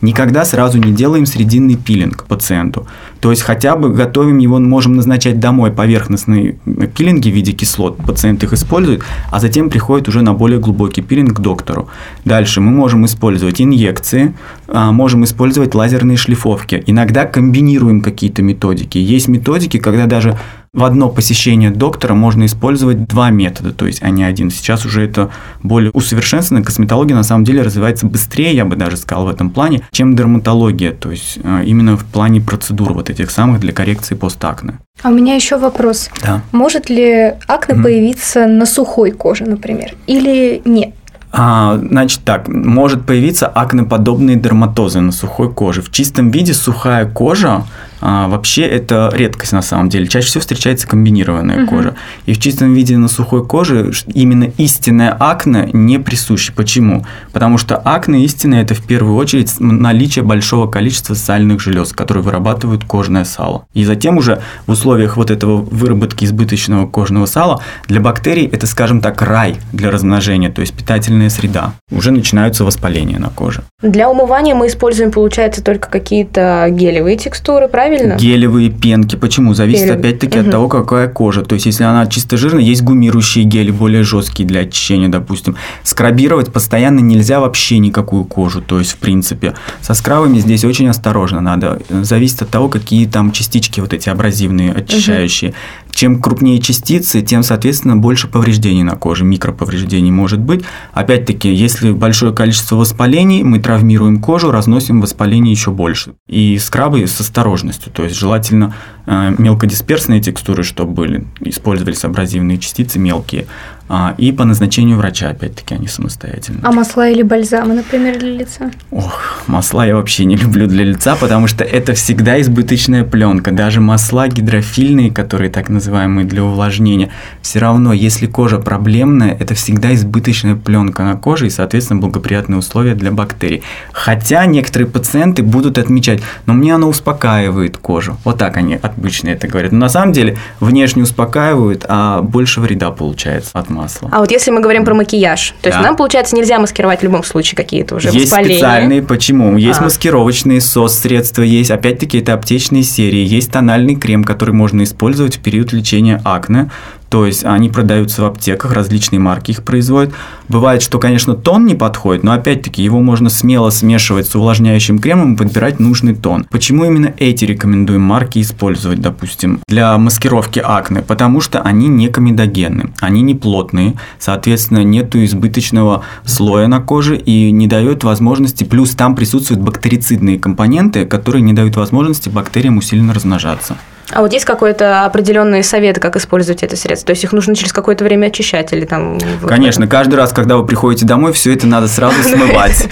Никогда сразу не делаем срединный пилинг пациенту. То есть хотя бы готовим его, можем назначать домой поверхностные пилинги в виде кислот, пациент их использует, а затем приходит уже на более глубокий пилинг к доктору. Дальше мы можем использовать инъекции, а, можем использовать лазерные шлифовки. Иногда комбинируем какие-то методики. Есть методики, когда даже в одно посещение доктора можно использовать два метода, то есть а не один. Сейчас уже это более усовершенствованная косметология на самом деле развивается быстрее, я бы даже сказал в этом плане, чем дерматология, то есть э, именно в плане процедур вот этих самых для коррекции постакне. А у меня еще вопрос. Да. Может ли акне Мгм. появиться на сухой коже, например? Или нет? А, значит так, может появиться акнеподобные дерматозы на сухой коже. В чистом виде сухая кожа а, вообще это редкость на самом деле. Чаще всего встречается комбинированная Мгм. кожа. И в чистом виде на сухой коже именно истинная акне не присуща. Почему? Потому что акне истинная это в первую очередь наличие большого количества сальных желез, которые вырабатывают кожное сало. И затем уже в условиях вот этого выработки избыточного кожного сала для бактерий это, скажем так, рай для размножения, то есть питательная среда. Уже начинаются воспаления на коже. Для умывания мы используем, получается, только какие-то гелевые текстуры, правильно? Гелевые пенки. Почему? Зависит Гелевые. опять-таки Мгм. от того, какая кожа. То есть, если она чисто жирная, есть гумирующие гели, более жесткие для очищения, допустим. Скрабировать постоянно нельзя вообще никакую кожу. То есть, в принципе, со скрабами здесь очень осторожно надо. Зависит от того, какие там частички вот эти абразивные, очищающие. Чем крупнее частицы, тем, соответственно, больше повреждений на коже, микроповреждений может быть. Опять-таки, если большое количество воспалений, мы травмируем кожу, разносим воспаление еще больше. И скрабы с осторожностью, то есть желательно э, мелкодисперсные текстуры, чтобы были, использовались абразивные частицы мелкие, а, и по назначению врача, опять-таки, они самостоятельно. А масла или бальзамы, например, для лица? Ох, масла я вообще не люблю для лица, потому что это всегда избыточная пленка. Даже масла гидрофильные, которые так называемые для увлажнения, все равно, если кожа проблемная, это всегда избыточная пленка на коже и, соответственно, благоприятные условия для бактерий. Хотя некоторые пациенты будут отмечать, но мне оно успокаивает кожу. Вот так они обычно это говорят. Но на самом деле внешне успокаивают, а больше вреда получается от масла. А вот если мы говорим про макияж, то есть Да. нам, получается, нельзя маскировать в любом случае какие-то уже Есть воспаления. специальные, почему? Есть А. маскировочные сос-средства, есть, опять-таки, это аптечные серии, есть тональный крем, который можно использовать в период лечения акне, то есть они продаются в аптеках, различные марки их производят. Бывает, что, конечно, тон не подходит, но опять-таки его можно смело смешивать с увлажняющим кремом и подбирать нужный тон. Почему именно эти рекомендуем марки использовать, допустим, для маскировки акне? Потому что они не комедогенны, они не плотные, соответственно, нету избыточного слоя на коже и не дает возможности, плюс там присутствуют бактерицидные компоненты, которые не дают возможности бактериям усиленно размножаться. А вот есть какой-то определенный совет, как использовать это средство? То есть их нужно через какое-то время очищать или там... вот Конечно, каждый раз, когда вы приходите домой, все это надо сразу смывать.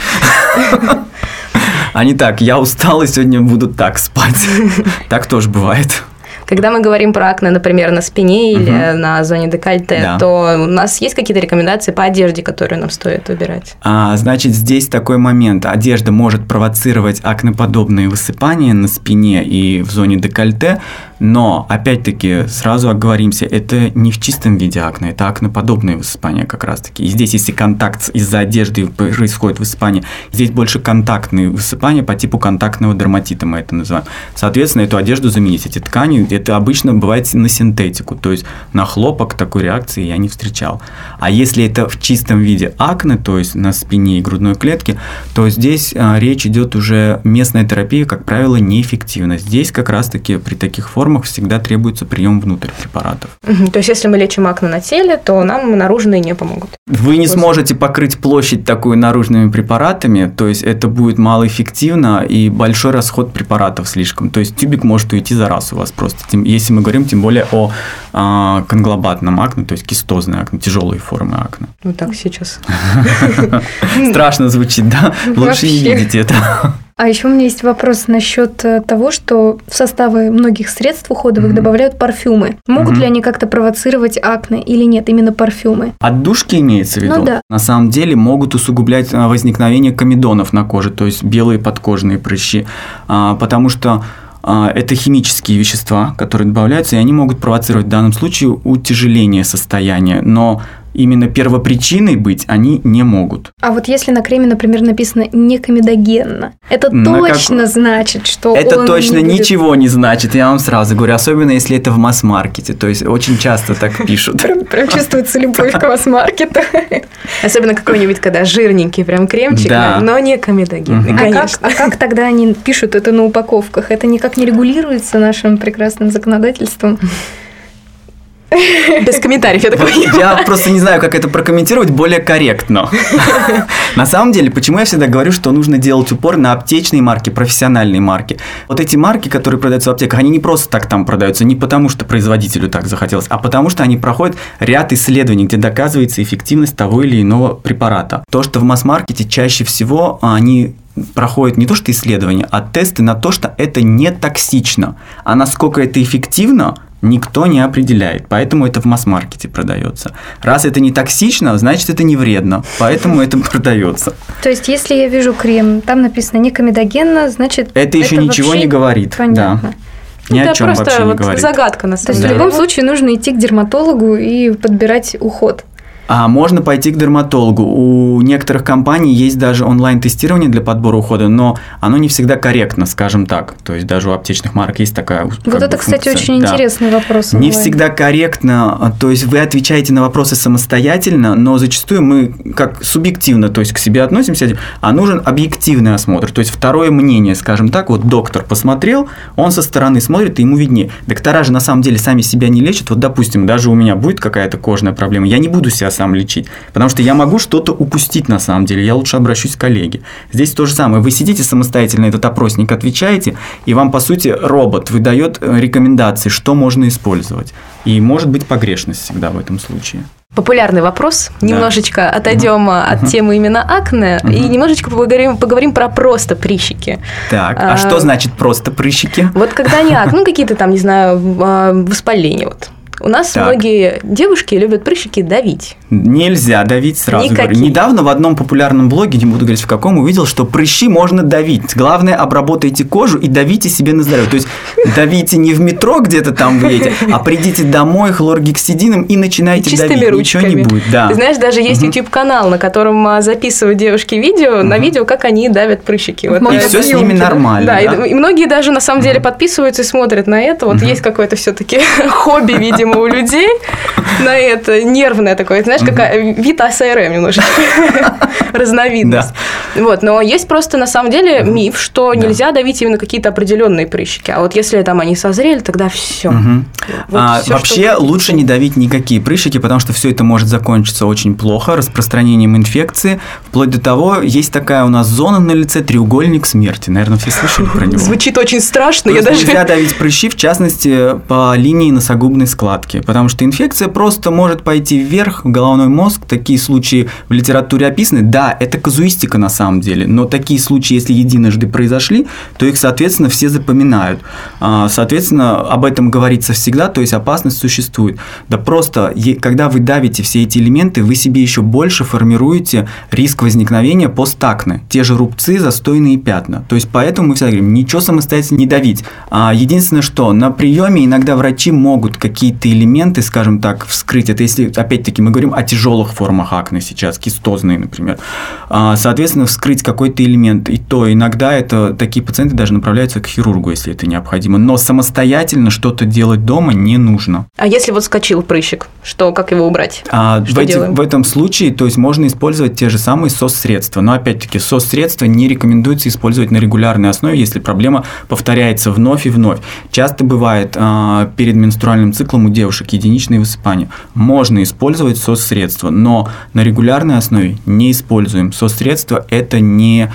А не так, я устал и сегодня буду так спать. Так тоже бывает. Когда мы говорим про акне, например, на спине или Мгм. на зоне декольте, Да. то у нас есть какие-то рекомендации по одежде, которые нам стоит выбирать? А, значит, здесь такой момент. Одежда может провоцировать акнеподобные высыпания на спине и в зоне декольте. Но, опять-таки, сразу оговоримся, это не в чистом виде акне, это акноподобные высыпания как раз-таки. И здесь, если контакт из-за одежды происходит высыпание, здесь больше контактные высыпания по типу контактного дерматита мы это называем. Соответственно, эту одежду заменить, эти ткани, это обычно бывает на синтетику, то есть на хлопок такой реакции я не встречал. А если это в чистом виде акне, то есть на спине и грудной клетке, то здесь а, речь идет уже местная терапия, как правило, неэффективна. Здесь как раз-таки при таких формах формах всегда требуется прием внутрь препаратов. То есть, если мы лечим акне на теле, то нам наружные не помогут. Вы не сможете покрыть площадь такую наружными препаратами, то есть это будет малоэффективно и большой расход препаратов слишком. То есть тюбик может уйти за раз у вас просто. Если мы говорим тем более о а, конглобатном акне, то есть кистозной акне, тяжелые формы акне. Ну так сейчас. Страшно звучит, да? Лучше не видеть это. А еще у меня есть вопрос насчет э, того, что в составы многих средств уходовых mm-hmm. добавляют парфюмы. Могут mm-hmm. ли они как-то провоцировать акне или нет, именно парфюмы? Отдушки имеется в виду? Ну да. На самом деле могут усугублять э, возникновение комедонов на коже, то есть белые подкожные прыщи, а, потому что а, это химические вещества, которые добавляются, и они могут провоцировать в данном случае утяжеление состояния. Но именно первопричиной быть они не могут. А вот если на креме, например, написано некомедогенно, это на точно как... значит, что Это он точно не будет... ничего не значит, я вам сразу говорю, особенно если это в масс-маркете, то есть очень часто так пишут. Прям, чувствуется любовь к масс-маркету. Особенно какой-нибудь, когда жирненький прям кремчик, но не комедогенный, а как, а как тогда они пишут это на упаковках? Это никак не регулируется нашим прекрасным законодательством? Без комментариев, я такой. Я просто не знаю, как это прокомментировать более корректно. На самом деле, почему я всегда говорю, что нужно делать упор на аптечные марки, профессиональные марки. Вот эти марки, которые продаются в аптеках, они не просто так там продаются, не потому что производителю так захотелось, а потому что они проходят ряд исследований, где доказывается эффективность того или иного препарата. То, что в масс-маркете чаще всего они проходят не то что исследования, а тесты на то, что это не токсично. А насколько это эффективно, никто не определяет, поэтому это в масс-маркете продается. Раз это не токсично, значит это не вредно, поэтому это продается. То есть, если я вижу крем, там написано не комедогенно, значит это еще это ничего не говорит. Понятно. Да. Ни это о чем просто вообще вот не говорит. загадка на самом деле. То есть в любом случае нужно идти к дерматологу и подбирать уход. А можно пойти к дерматологу. У некоторых компаний есть даже онлайн-тестирование для подбора ухода, но оно не всегда корректно, скажем так. То есть даже у аптечных марок есть такая Вот это, кстати, функция. очень да. интересный вопрос. Онлайн. Не всегда корректно, то есть вы отвечаете на вопросы самостоятельно, но зачастую мы как субъективно, то есть к себе относимся, а нужен объективный осмотр, то есть второе мнение, скажем так, вот доктор посмотрел, он со стороны смотрит, и ему виднее. Доктора же на самом деле сами себя не лечат. Вот, допустим, даже у меня будет какая-то кожная проблема, я не буду себя сам лечить. Потому что я могу что-то упустить на самом деле, я лучше обращусь к коллеге. Здесь то же самое. Вы сидите самостоятельно, этот опросник отвечаете, и вам, по сути, робот выдает э, рекомендации, что можно использовать. И может быть погрешность всегда в этом случае. Популярный вопрос. Да. Немножечко отойдем угу. от угу. темы именно акне угу. и немножечко поговорим, поговорим про просто прыщики. Так, а, а что значит просто прыщики? Вот когда не акне, ну какие-то там, не знаю, а, воспаления вот у нас так. многие девушки любят прыщики давить. Нельзя давить сразу. Никакие. Говорю. Недавно в одном популярном блоге, не буду говорить в каком, увидел, что прыщи можно давить. Главное, обработайте кожу и давите себе на здоровье. То есть давите не в метро где-то там вы едете, а придите домой хлоргексидином и начинайте Чистыми давить. Ручками. Ничего не будет. Да. Ты знаешь, даже есть угу. YouTube-канал, на котором а, записывают девушки видео, угу. на видео, как они давят прыщики. Вот и все с ними нормально. Да, да? И, и многие даже на самом деле подписываются и смотрят на это. Вот угу. есть какое-то все-таки хобби, видимо, у людей на это нервное такое, знаешь, какая вид АСРМ немножечко, разновидность. Вот, но есть просто на самом деле миф, что нельзя давить именно какие-то определенные прыщики, а вот если там они созрели, тогда все. А, вообще лучше не давить никакие прыщики, потому что все это может закончиться очень плохо, распространением инфекции, вплоть до того, есть такая у нас зона на лице, треугольник смерти, наверное, все слышали про него. Звучит очень страшно, я даже... Нельзя давить прыщи, в частности, по линии носогубной складки шоколадки, потому что инфекция просто может пойти вверх в головной мозг. Такие случаи в литературе описаны. Да, это казуистика на самом деле, но такие случаи, если единожды произошли, то их, соответственно, все запоминают. А, соответственно, об этом говорится всегда, то есть опасность существует. Да просто, когда вы давите все эти элементы, вы себе еще больше формируете риск возникновения постакне. Те же рубцы, застойные пятна. То есть поэтому мы всегда говорим, ничего самостоятельно не давить. А единственное, что на приеме иногда врачи могут какие-то элементы, скажем так, вскрыть. Это если, опять-таки, мы говорим о тяжелых формах акне сейчас, кистозные, например. А, соответственно, вскрыть какой-то элемент. И то иногда это такие пациенты даже направляются к хирургу, если это необходимо. Но самостоятельно что-то делать дома не нужно. А если вот скочил прыщик, что, как его убрать? А, что в, эти, в этом случае, то есть можно использовать те же самые СОС-средства. Но опять-таки СОС-средства не рекомендуется использовать на регулярной основе, если проблема повторяется вновь и вновь. Часто бывает а, перед менструальным циклом у девушек единичные высыпания. Можно использовать СОС-средства, но на регулярной основе не используем. СОС-средства – это не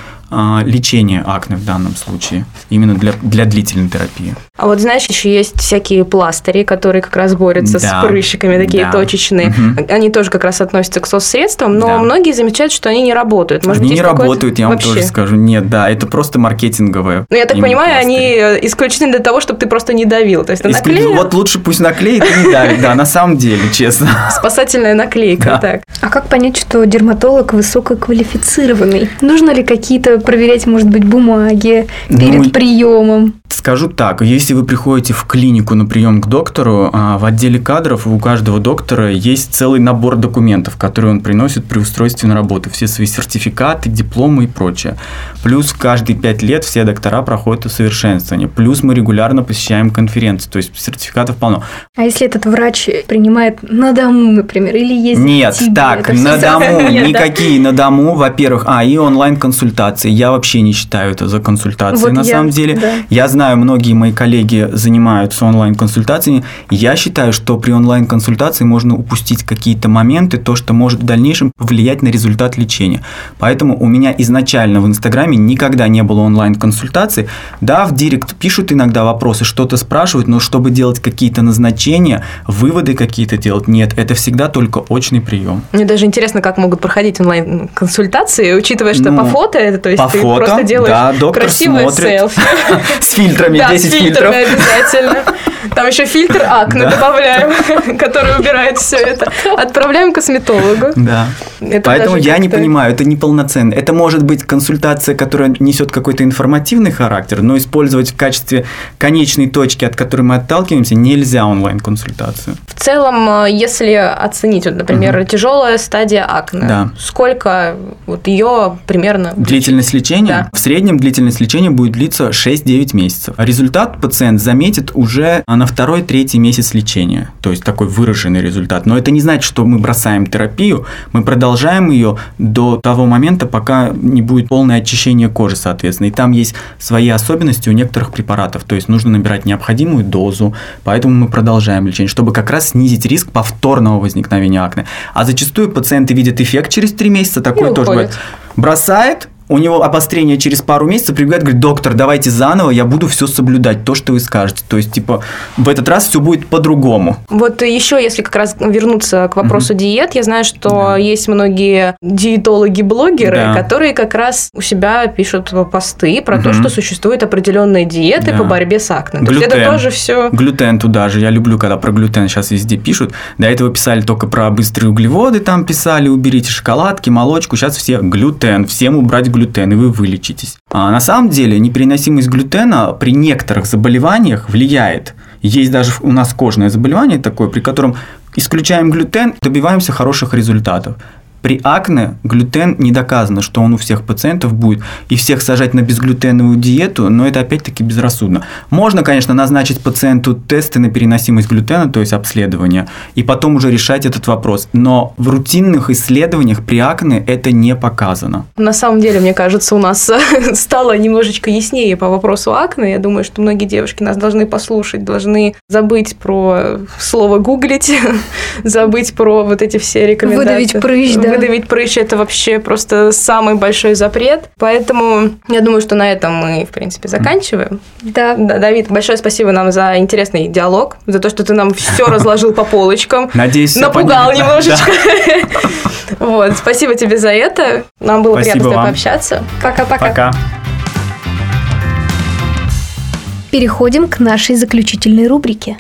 лечение акне в данном случае, именно для, для длительной терапии. А вот знаешь, еще есть всякие пластыри, которые как раз борются да, с прыщиками, такие да. точечные. Угу. Они тоже как раз относятся к соцсредствам, но да. многие замечают, что они не работают. Может, они не работают, я вам вообще? тоже скажу. Нет, да, это просто маркетинговое. Ну, я так понимаю, пластыри. они исключительно для того, чтобы ты просто не давил. То есть ты Исклю... наклеил... Вот лучше пусть наклеит и не давит, да, на самом деле, честно. Спасательная наклейка, так. А как понять, что дерматолог высококвалифицированный? Нужно ли какие-то проверять, может быть, бумаги перед ну, приемом? Скажу так, если вы приходите в клинику на прием к доктору, а, в отделе кадров у каждого доктора есть целый набор документов, которые он приносит при устройстве на работу. Все свои сертификаты, дипломы и прочее. Плюс каждые пять лет все доктора проходят усовершенствование. Плюс мы регулярно посещаем конференции, то есть сертификатов полно. А если этот врач принимает на дому, например, или есть Нет, тебе, так, на дому, никакие на дому, во-первых, а, и онлайн-консультации. Я вообще не считаю это за консультации вот на я, самом деле. Да. Я знаю, многие мои коллеги занимаются онлайн-консультациями. Я считаю, что при онлайн-консультации можно упустить какие-то моменты, то, что может в дальнейшем повлиять на результат лечения. Поэтому у меня изначально в Инстаграме никогда не было онлайн-консультаций. Да, в директ пишут иногда вопросы, что-то спрашивают, но чтобы делать какие-то назначения, выводы какие-то делать, нет, это всегда только очный прием. Мне даже интересно, как могут проходить онлайн-консультации, учитывая, что ну, по фото это, то есть по ты фото, просто делаешь да, доктор красивые смотрит. селфи. С фильтрами, да, 10 фильтров. обязательно. Там еще фильтр акне да. добавляем, который убирает все это. Отправляем к косметологу. Да. Это Поэтому я не понимаю, это не полноценно. Это может быть консультация, которая несет какой-то информативный характер, но использовать в качестве конечной точки, от которой мы отталкиваемся, нельзя онлайн-консультацию. В целом, э, если оценить, вот, например, тяжелая стадия акне, да. сколько вот ее примерно? Длительность лечения? Да. В среднем длительность лечения будет длиться 6-9 месяцев. Результат пациент заметит уже на второй-третий месяц лечения. То есть такой выраженный результат. Но это не значит, что мы бросаем терапию, мы продолжаем ее до того момента, пока не будет полное очищение кожи, соответственно. И там есть свои особенности у некоторых препаратов. То есть нужно набирать необходимую дозу, поэтому мы продолжаем лечение, чтобы как раз снизить риск повторного возникновения акне. А зачастую пациенты видят эффект через три месяца, такой тоже бывает. Бросает, у него обострение через пару месяцев прибегает, говорит, доктор, давайте заново, я буду все соблюдать, то, что вы скажете. То есть, типа, в этот раз все будет по-другому. Вот еще, если как раз вернуться к вопросу угу. диет, я знаю, что да. есть многие диетологи-блогеры, да. которые как раз у себя пишут посты про угу. то, что существуют определенные диеты да. по борьбе с акне. Глютен. То есть это тоже все. Глютен туда же. Я люблю, когда про глютен сейчас везде пишут. До этого писали только про быстрые углеводы, там писали, уберите шоколадки, молочку. Сейчас все глютен, всем убрать глютен, и вы вылечитесь. А на самом деле непереносимость глютена при некоторых заболеваниях влияет. Есть даже у нас кожное заболевание такое, при котором исключаем глютен, добиваемся хороших результатов. При акне глютен не доказано, что он у всех пациентов будет, и всех сажать на безглютеновую диету, но это опять-таки безрассудно. Можно, конечно, назначить пациенту тесты на переносимость глютена, то есть обследование, и потом уже решать этот вопрос. Но в рутинных исследованиях при акне это не показано. На самом деле, мне кажется, у нас стало немножечко яснее по вопросу акне. Я думаю, что многие девушки нас должны послушать, должны забыть про слово гуглить, забыть про вот эти все рекомендации. Выдавить прыщ, да выдавить прыщ – это вообще просто самый большой запрет. Поэтому я думаю, что на этом мы, в принципе, заканчиваем. Да. Да, Давид, большое спасибо нам за интересный диалог, за то, что ты нам все разложил по полочкам. Надеюсь, Напугал немножечко. Вот, спасибо тебе за это. Нам было приятно с тобой вам. пообщаться. Пока-пока. Пока. Переходим к нашей заключительной рубрике.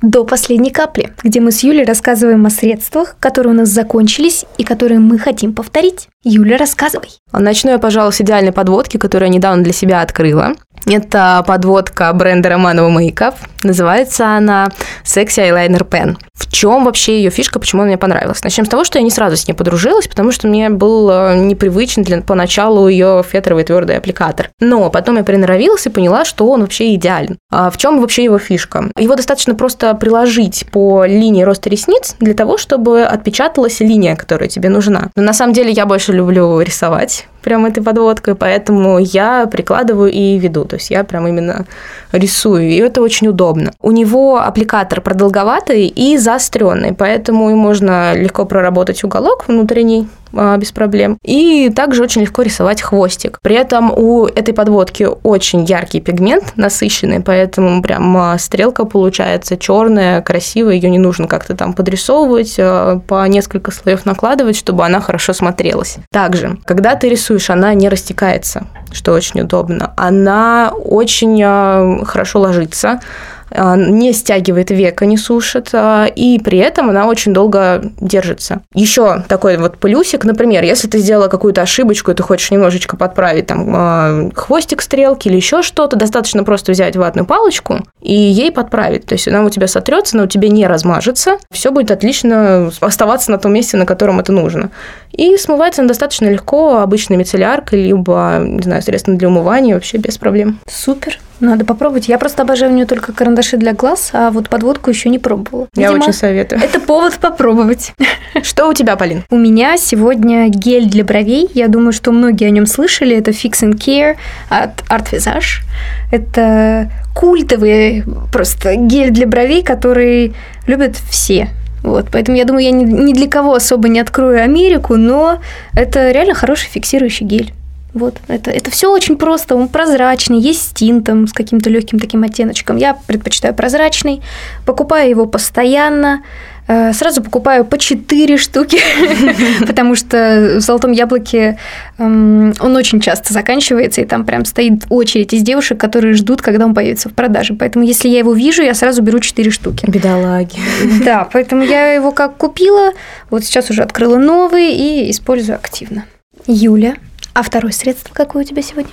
До последней капли, где мы с Юлей рассказываем о средствах, которые у нас закончились и которые мы хотим повторить. Юля, рассказывай. Начну я, пожалуй, с идеальной подводки, которую я недавно для себя открыла. Это подводка бренда Романова Makeup. Называется она Sexy Eyeliner Pen. В чем вообще ее фишка, почему она мне понравилась? Начнем с того, что я не сразу с ней подружилась, потому что мне был э, непривычен для, поначалу ее фетровый твердый аппликатор. Но потом я приноровилась и поняла, что он вообще идеален. А в чем вообще его фишка? Его достаточно просто приложить по линии роста ресниц для того, чтобы отпечаталась линия, которая тебе нужна. Но на самом деле я больше люблю рисовать прям этой подводкой, поэтому я прикладываю и веду. То есть я прям именно рисую, и это очень удобно. У него аппликатор продолговатый и заостренный, поэтому и можно легко проработать уголок внутренний без проблем. И также очень легко рисовать хвостик. При этом у этой подводки очень яркий пигмент, насыщенный, поэтому прям а, стрелка получается черная, красивая, ее не нужно как-то там подрисовывать, а, по несколько слоев накладывать, чтобы она хорошо смотрелась. Также, когда ты рисуешь, она не растекается, что очень удобно. Она очень а, хорошо ложится, а, не стягивает века, не сушит, а, и при этом она очень долго держится. Еще такой вот плюсик, например, если ты сделала какую-то ошибочку, и ты хочешь немножечко подправить там а, хвостик стрелки или еще что-то, достаточно просто взять ватную палочку и ей подправить. То есть она у тебя сотрется, но у тебя не размажется, все будет отлично оставаться на том месте, на котором это нужно. И смывается она достаточно легко обычной мицелляркой, либо, не знаю, средством для умывания, вообще без проблем. Супер. Надо попробовать. Я просто обожаю у нее только карандаши для глаз, а вот подводку еще не пробовала. Я Видимо, очень советую. Это повод попробовать. Что у тебя, Полин? У меня сегодня гель для бровей. Я думаю, что многие о нем слышали. Это Fix and Care от Art Visage. Это культовый просто гель для бровей, который любят все. Вот, поэтому я думаю, я ни, ни для кого особо не открою Америку, но это реально хороший фиксирующий гель. Вот, это, это все очень просто, он прозрачный, есть с тинтом, с каким-то легким таким оттеночком. Я предпочитаю прозрачный, покупаю его постоянно, э, сразу покупаю по 4 штуки, потому что в «Золотом яблоке» эм, он очень часто заканчивается, и там прям стоит очередь из девушек, которые ждут, когда он появится в продаже. Поэтому если я его вижу, я сразу беру 4 штуки. Бедолаги. Да, поэтому я его как купила, вот сейчас уже открыла новый и использую активно. Юля, а второе средство какое у тебя сегодня?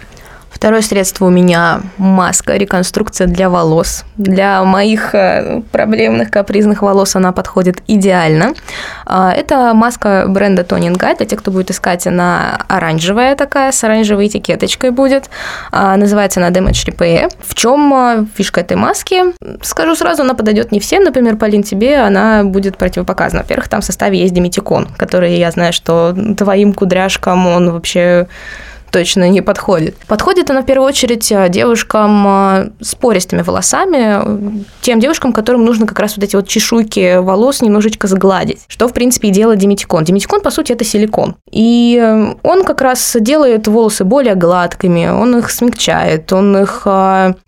Второе средство у меня маска, реконструкция для волос. Для моих э, проблемных капризных волос она подходит идеально. А, Это маска бренда Toning Guide. Для тех, кто будет искать, она оранжевая такая, с оранжевой этикеточкой будет. А, Называется она Damage Repair. В чем фишка этой маски? Скажу сразу, она подойдет не всем. Например, Полин, тебе она будет противопоказана. Во-первых, там в составе есть диметикон, который, я знаю, что твоим кудряшкам он вообще точно не подходит. Подходит она в первую очередь э, девушкам э, с пористыми волосами, э, тем девушкам, которым нужно как раз вот эти вот чешуйки волос немножечко сгладить, что, в принципе, и делает диметикон. Диметикон, по сути, это силикон. И он как раз делает волосы более гладкими, он их смягчает, он их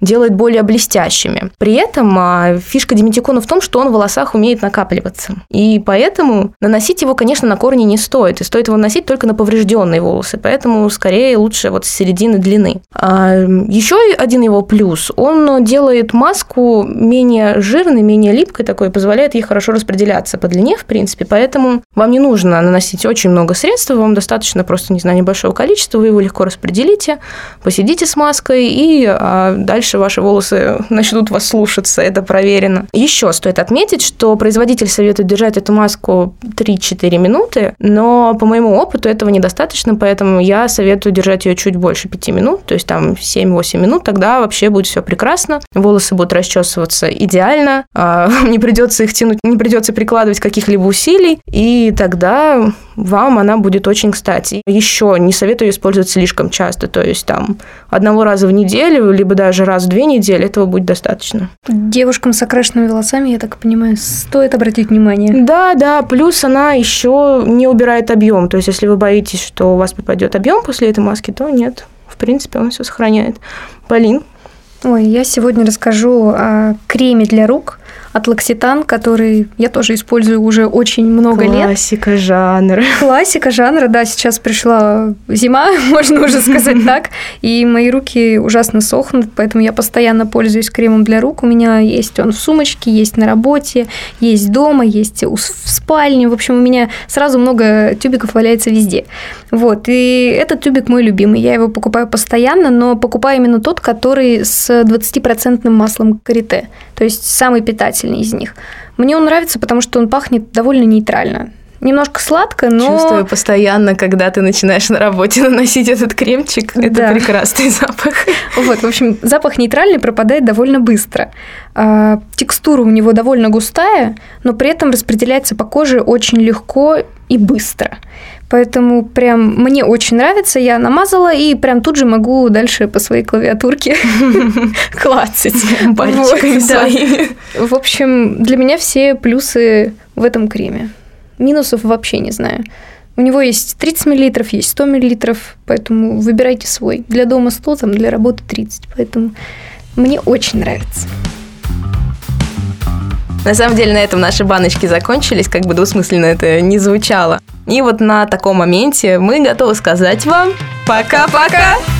делает более блестящими. При этом фишка диметикона в том, что он в волосах умеет накапливаться. И поэтому наносить его, конечно, на корни не стоит. И стоит его наносить только на поврежденные волосы. Поэтому скорее лучше вот с середины длины. А еще один его плюс, он делает маску менее жирной, менее липкой такой, позволяет ей хорошо распределяться по длине, в принципе, поэтому вам не нужно наносить очень много средств, вам достаточно просто, не знаю, небольшого количества, вы его легко распределите, посидите с маской, и а, дальше ваши волосы начнут вас слушаться, это проверено. Еще стоит отметить, что производитель советует держать эту маску 3-4 минуты, но по моему опыту этого недостаточно, поэтому я советую держать ее чуть больше 5 минут, то есть там 7-8 минут, тогда вообще будет все прекрасно. Волосы будут расчесываться идеально, а, не придется их тянуть, не придется прикладывать каких-либо усилий, и тогда вам она будет очень кстати. Еще не советую использовать слишком часто, то есть там одного раза в неделю, либо даже раз в две недели, этого будет достаточно. Девушкам с окрашенными волосами, я так понимаю, стоит обратить внимание. Да, да, плюс она еще не убирает объем, то есть если вы боитесь, что у вас попадет объем после этой маски, то нет, в принципе, он все сохраняет. Полин, Ой, я сегодня расскажу о креме для рук от L'Occitane, который я тоже использую уже очень много Классика лет. Классика жанра. Классика жанра, да, сейчас пришла зима, можно уже сказать так, и мои руки ужасно сохнут, поэтому я постоянно пользуюсь кремом для рук. У меня есть он в сумочке, есть на работе, есть дома, есть в спальне. В общем, у меня сразу много тюбиков валяется везде. Вот, и этот тюбик мой любимый. Я его покупаю постоянно, но покупаю именно тот, который с 20% маслом карите, то есть самый питательный из них. Мне он нравится, потому что он пахнет довольно нейтрально. Немножко сладко, но... Чувствую постоянно, когда ты начинаешь на работе наносить этот кремчик. Это да. прекрасный запах. Вот, в общем, запах нейтральный пропадает довольно быстро. А, текстура у него довольно густая, но при этом распределяется по коже очень легко и быстро. Поэтому прям мне очень нравится, я намазала и прям тут же могу дальше по своей клавиатурке клацать пальчиками своими. В общем, для меня все плюсы в этом креме. Минусов вообще не знаю. У него есть 30 мл, есть 100 мл, поэтому выбирайте свой. Для дома 100, там, для работы 30, поэтому мне очень нравится. На самом деле на этом наши баночки закончились, как бы двусмысленно это не звучало. И вот на таком моменте мы готовы сказать вам пока-пока!